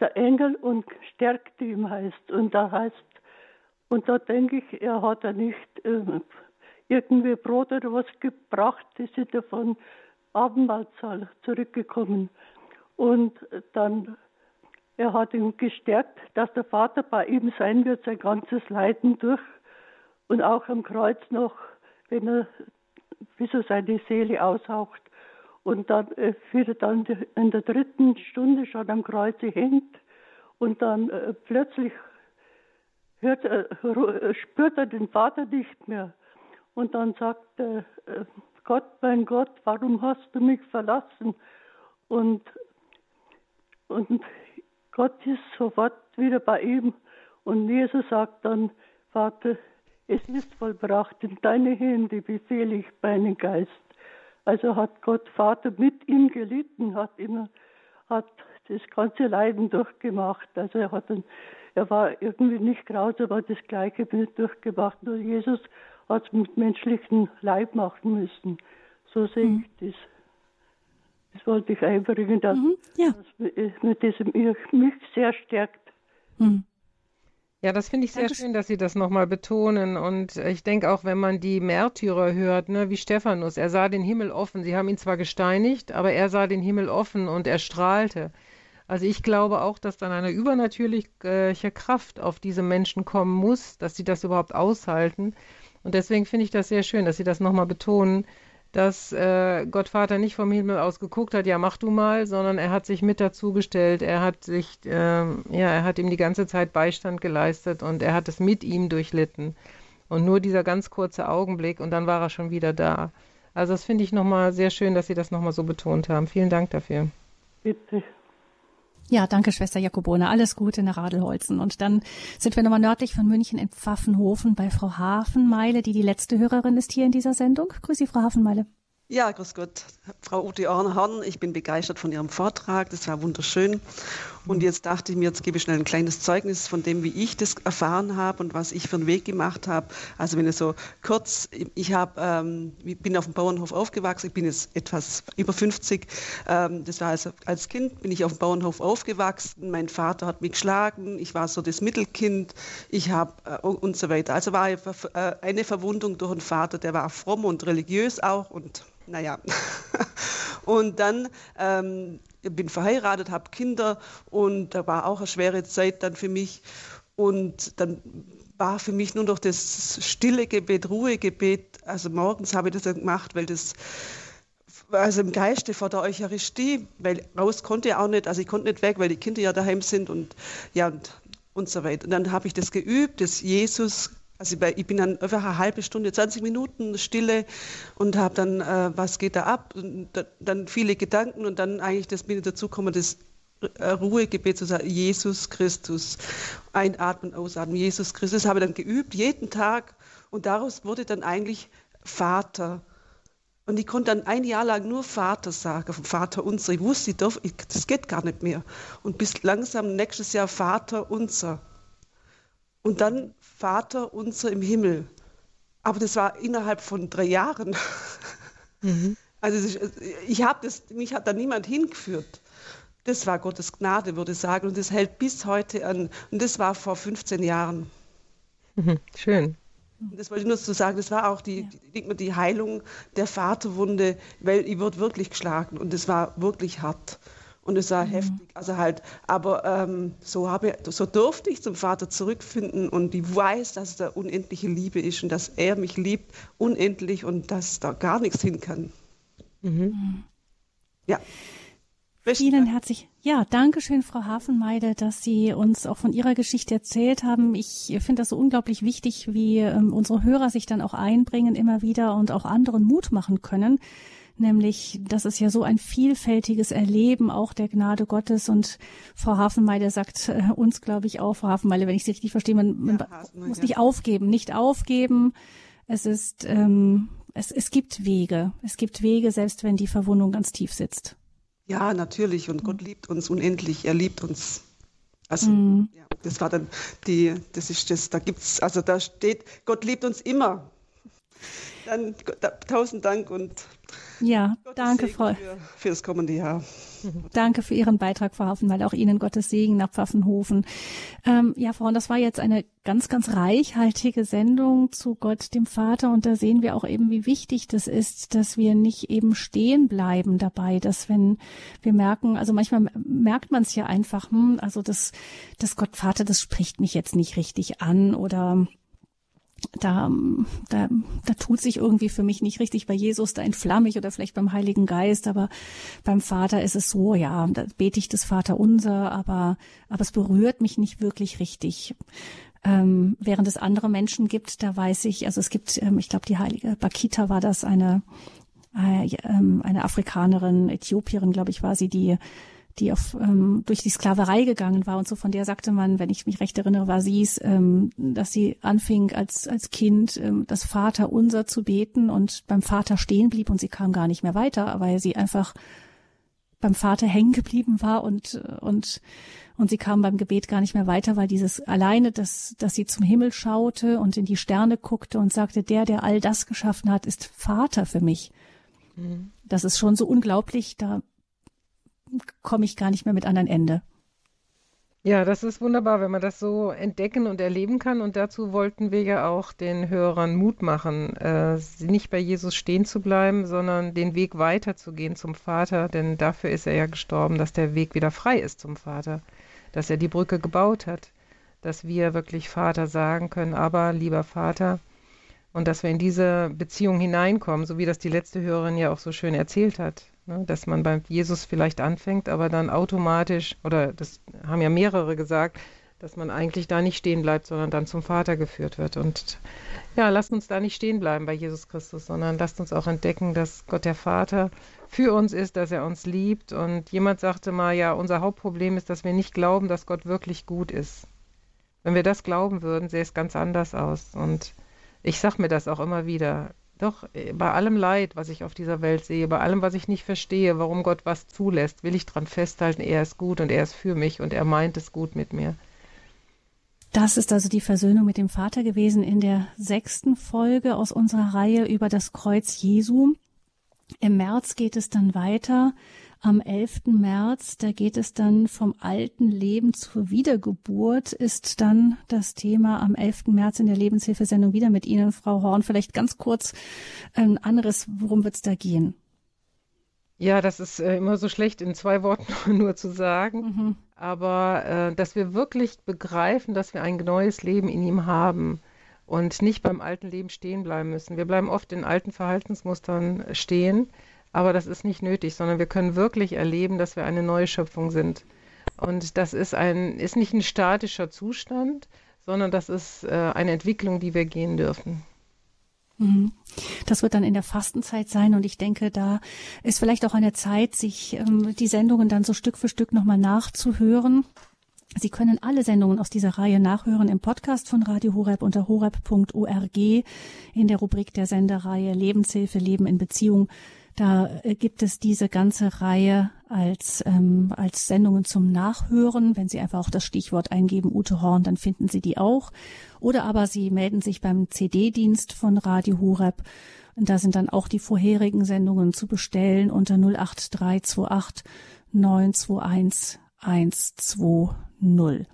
der Engel und stärkte ihm heißt. Und da heißt, und da denke ich, er hat ja nicht äh, irgendwie Brot oder was gebracht, die sind ja von Abendmahlzahl zurückgekommen. Und dann er hat ihn gestärkt, dass der Vater bei ihm sein wird, sein ganzes Leiden durch und auch am Kreuz noch, wenn er wie so seine Seele aushaucht. Und dann, äh, wie er dann in der dritten Stunde schon am Kreuz hängt und dann äh, plötzlich hört, äh, spürt er den Vater nicht mehr. Und dann sagt er, äh, Gott, mein Gott, warum hast du mich verlassen? Und, und Gott ist sofort wieder bei ihm und Jesus sagt dann, Vater, es ist vollbracht, in deine Hände befehle ich meinen Geist. Also hat Gott Vater mit ihm gelitten, hat immer, hat das ganze Leiden durchgemacht. Also er hat ein, er war irgendwie nicht grausam, aber das Gleiche mit durchgemacht. Nur Jesus hat es mit menschlichem Leib machen müssen. So sehe mhm. ich das. Das wollte ich einbringen, dass, mhm, ja. dass mit diesem mich sehr stärkt. Mhm. Ja, das finde ich sehr Dankeschön. schön, dass Sie das nochmal betonen. Und ich denke auch, wenn man die Märtyrer hört, ne, wie Stephanus, er sah den Himmel offen. Sie haben ihn zwar gesteinigt, aber er sah den Himmel offen und er strahlte. Also ich glaube auch, dass dann eine übernatürliche Kraft auf diese Menschen kommen muss, dass sie das überhaupt aushalten. Und deswegen finde ich das sehr schön, dass Sie das nochmal betonen, dass äh, Gott Vater nicht vom Himmel aus geguckt hat, ja mach du mal, sondern er hat sich mit dazugestellt, er hat sich, äh, ja, er hat ihm die ganze Zeit Beistand geleistet und er hat es mit ihm durchlitten. Und nur dieser ganz kurze Augenblick und dann war er schon wieder da. Also das finde ich nochmal sehr schön, dass Sie das nochmal so betont haben. Vielen Dank dafür. Bitte. Ja, danke, Schwester Jakobone. Alles Gute nach Radelholzen. Und dann sind wir nochmal nördlich von München in Pfaffenhofen bei Frau Hafenmeile, die die letzte Hörerin ist hier in dieser Sendung. Grüß Sie, Frau Hafenmeile. Ja, grüß Gott, Frau Ute Ornhorn. Ich bin begeistert von Ihrem Vortrag. Das war wunderschön. Und jetzt dachte ich mir, jetzt gebe ich schnell ein kleines Zeugnis von dem, wie ich das erfahren habe und was ich für einen Weg gemacht habe. Also wenn es so kurz, ich habe, ähm, ich bin auf dem Bauernhof aufgewachsen. Ich bin jetzt etwas über 50. Ähm, das war also als Kind bin ich auf dem Bauernhof aufgewachsen. Mein Vater hat mich geschlagen. Ich war so das Mittelkind. Ich habe äh, und so weiter. Also war äh, eine Verwundung durch einen Vater, der war fromm und religiös auch und naja. und dann ähm, bin verheiratet, habe Kinder und da war auch eine schwere Zeit dann für mich. Und dann war für mich nur noch das stille Gebet, Ruhegebet. Also morgens habe ich das dann gemacht, weil das also im Geiste vor der Eucharistie, weil raus konnte ich auch nicht, also ich konnte nicht weg, weil die Kinder ja daheim sind und ja und, und so weiter. Und dann habe ich das geübt, das Jesus also ich bin dann einfach eine halbe Stunde, 20 Minuten Stille und habe dann, äh, was geht da ab? Und dann viele Gedanken und dann eigentlich das bin ich dazu gekommen, das äh, Ruhegebet zu sagen, Jesus Christus. Einatmen, ausatmen, Jesus Christus. Das habe ich dann geübt, jeden Tag. Und daraus wurde dann eigentlich Vater. Und ich konnte dann ein Jahr lang nur Vater sagen, Vater unser. Ich wusste, ich darf, ich, das geht gar nicht mehr. Und bis langsam nächstes Jahr Vater unser. Und dann Vater unser im Himmel. Aber das war innerhalb von drei Jahren. Mhm. Also ich habe das, mich hat da niemand hingeführt. Das war Gottes Gnade, würde ich sagen. Und das hält bis heute an. Und das war vor 15 Jahren. Mhm. Schön. Und das wollte ich nur so sagen, das war auch die, ja. die Heilung der Vaterwunde, weil ich wurde wirklich geschlagen und es war wirklich hart. Und es war mhm. heftig. Also halt, aber ähm, so, habe, so durfte ich zum Vater zurückfinden und ich weiß, dass da unendliche Liebe ist und dass er mich liebt, unendlich und dass da gar nichts hin kann. Mhm. Ja. Vielen herzlich, ja, danke schön, Frau Hafenmeide, dass Sie uns auch von Ihrer Geschichte erzählt haben. Ich finde das so unglaublich wichtig, wie ähm, unsere Hörer sich dann auch einbringen immer wieder und auch anderen Mut machen können nämlich das ist ja so ein vielfältiges Erleben auch der Gnade Gottes und Frau Hafenmeile sagt äh, uns, glaube ich, auch, Frau Hafenmeile, wenn ich Sie richtig verstehe, man, man ja, muss nicht aufgeben, nicht aufgeben. Es ist, ähm, es, es gibt Wege, es gibt Wege, selbst wenn die Verwundung ganz tief sitzt. Ja, natürlich und Gott liebt uns unendlich, er liebt uns. Also, mm. ja, das war dann die, das ist das, da gibt's, also da steht, Gott liebt uns immer. Dann da, tausend Dank und ja, Gottes danke, Segen Frau. Für, für, das kommende Jahr. Danke für Ihren Beitrag, Frau Hafenwald. Auch Ihnen Gottes Segen nach Pfaffenhofen. Ähm, ja, Frau, das war jetzt eine ganz, ganz reichhaltige Sendung zu Gott, dem Vater. Und da sehen wir auch eben, wie wichtig das ist, dass wir nicht eben stehen bleiben dabei, dass wenn wir merken, also manchmal merkt man es ja einfach, hm, also das, das Gott Vater, das spricht mich jetzt nicht richtig an oder da, da, da tut sich irgendwie für mich nicht richtig bei Jesus, da entflamme ich oder vielleicht beim Heiligen Geist, aber beim Vater ist es so, ja, da bete ich das Vater unser, aber, aber es berührt mich nicht wirklich richtig. Ähm, während es andere Menschen gibt, da weiß ich, also es gibt, ähm, ich glaube, die heilige Bakita war das, eine, äh, ähm, eine Afrikanerin, Äthiopierin, glaube ich, war sie, die die auf, ähm, durch die Sklaverei gegangen war und so. Von der sagte man, wenn ich mich recht erinnere, war sie es, ähm, dass sie anfing als, als Kind ähm, das Vater unser zu beten und beim Vater stehen blieb und sie kam gar nicht mehr weiter, weil sie einfach beim Vater hängen geblieben war und, und, und sie kam beim Gebet gar nicht mehr weiter, weil dieses alleine, dass, dass sie zum Himmel schaute und in die Sterne guckte und sagte, der, der all das geschaffen hat, ist Vater für mich. Mhm. Das ist schon so unglaublich, da komme ich gar nicht mehr mit an ein Ende. Ja, das ist wunderbar, wenn man das so entdecken und erleben kann. Und dazu wollten wir ja auch den Hörern Mut machen, äh, nicht bei Jesus stehen zu bleiben, sondern den Weg weiterzugehen zum Vater. Denn dafür ist er ja gestorben, dass der Weg wieder frei ist zum Vater, dass er die Brücke gebaut hat, dass wir wirklich Vater sagen können. Aber, lieber Vater, Und dass wir in diese Beziehung hineinkommen, so wie das die letzte Hörerin ja auch so schön erzählt hat. Ne? Dass man bei Jesus vielleicht anfängt, aber dann automatisch, oder das haben ja mehrere gesagt, dass man eigentlich da nicht stehen bleibt, sondern dann zum Vater geführt wird. Und ja, lasst uns da nicht stehen bleiben bei Jesus Christus, sondern lasst uns auch entdecken, dass Gott der Vater für uns ist, dass er uns liebt. Und jemand sagte mal, ja, unser Hauptproblem ist, dass wir nicht glauben, dass Gott wirklich gut ist. Wenn wir das glauben würden, sähe es ganz anders aus. Und ich sage mir das auch immer wieder. Doch bei allem Leid, was ich auf dieser Welt sehe, bei allem, was ich nicht verstehe, warum Gott was zulässt, will ich daran festhalten, er ist gut und er ist für mich und er meint es gut mit mir. Das ist also die Versöhnung mit dem Vater gewesen in der sechsten Folge aus unserer Reihe über das Kreuz Jesu. Im März geht es dann weiter. Am 11. März, da geht es dann vom alten Leben zur Wiedergeburt, ist dann das Thema am 11. März in der Lebenshilfesendung wieder mit Ihnen, Frau Horn. Vielleicht ganz kurz ein anderes, worum wird es da gehen? Ja, das ist äh, immer so schlecht in zwei Worten nur zu sagen, mhm. aber äh, dass wir wirklich begreifen, dass wir ein neues Leben in ihm haben und nicht beim alten Leben stehen bleiben müssen. Wir bleiben oft in alten Verhaltensmustern stehen, aber das ist nicht nötig, sondern wir können wirklich erleben, dass wir eine neue Schöpfung sind. Und das ist ein ist nicht ein statischer Zustand, sondern das ist äh, eine Entwicklung, die wir gehen dürfen. Mhm. Das wird dann in der Fastenzeit sein und ich denke, da ist vielleicht auch eine Zeit, sich ähm, die Sendungen dann so Stück für Stück nochmal nachzuhören. Sie können alle Sendungen aus dieser Reihe nachhören im Podcast von Radio Horeb unter horeb.org in der Rubrik der Sendereihe Lebenshilfe, Leben in Beziehung da äh, gibt es diese ganze Reihe als, ähm, als Sendungen zum Nachhören. Wenn Sie einfach auch das Stichwort eingeben, Ute Horn, dann finden Sie die auch. Oder aber Sie melden sich beim CD-Dienst von Radio Horeb. Und da sind dann auch die vorherigen Sendungen zu bestellen unter 08328 921 120.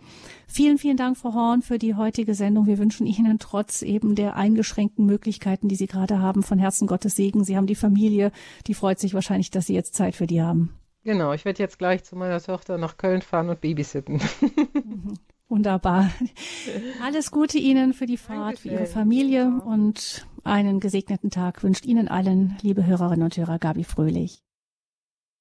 Vielen, vielen Dank, Frau Horn, für die heutige Sendung. Wir wünschen Ihnen trotz eben der eingeschränkten Möglichkeiten, die Sie gerade haben, von Herzen Gottes Segen. Sie haben die Familie, die freut sich wahrscheinlich, dass Sie jetzt Zeit für die haben. Genau, ich werde jetzt gleich zu meiner Tochter nach Köln fahren und babysitten. Wunderbar. Alles Gute Ihnen für die Fahrt, Dankeschön. für Ihre Familie und einen gesegneten Tag wünscht Ihnen allen, liebe Hörerinnen und Hörer, Gabi Fröhlich.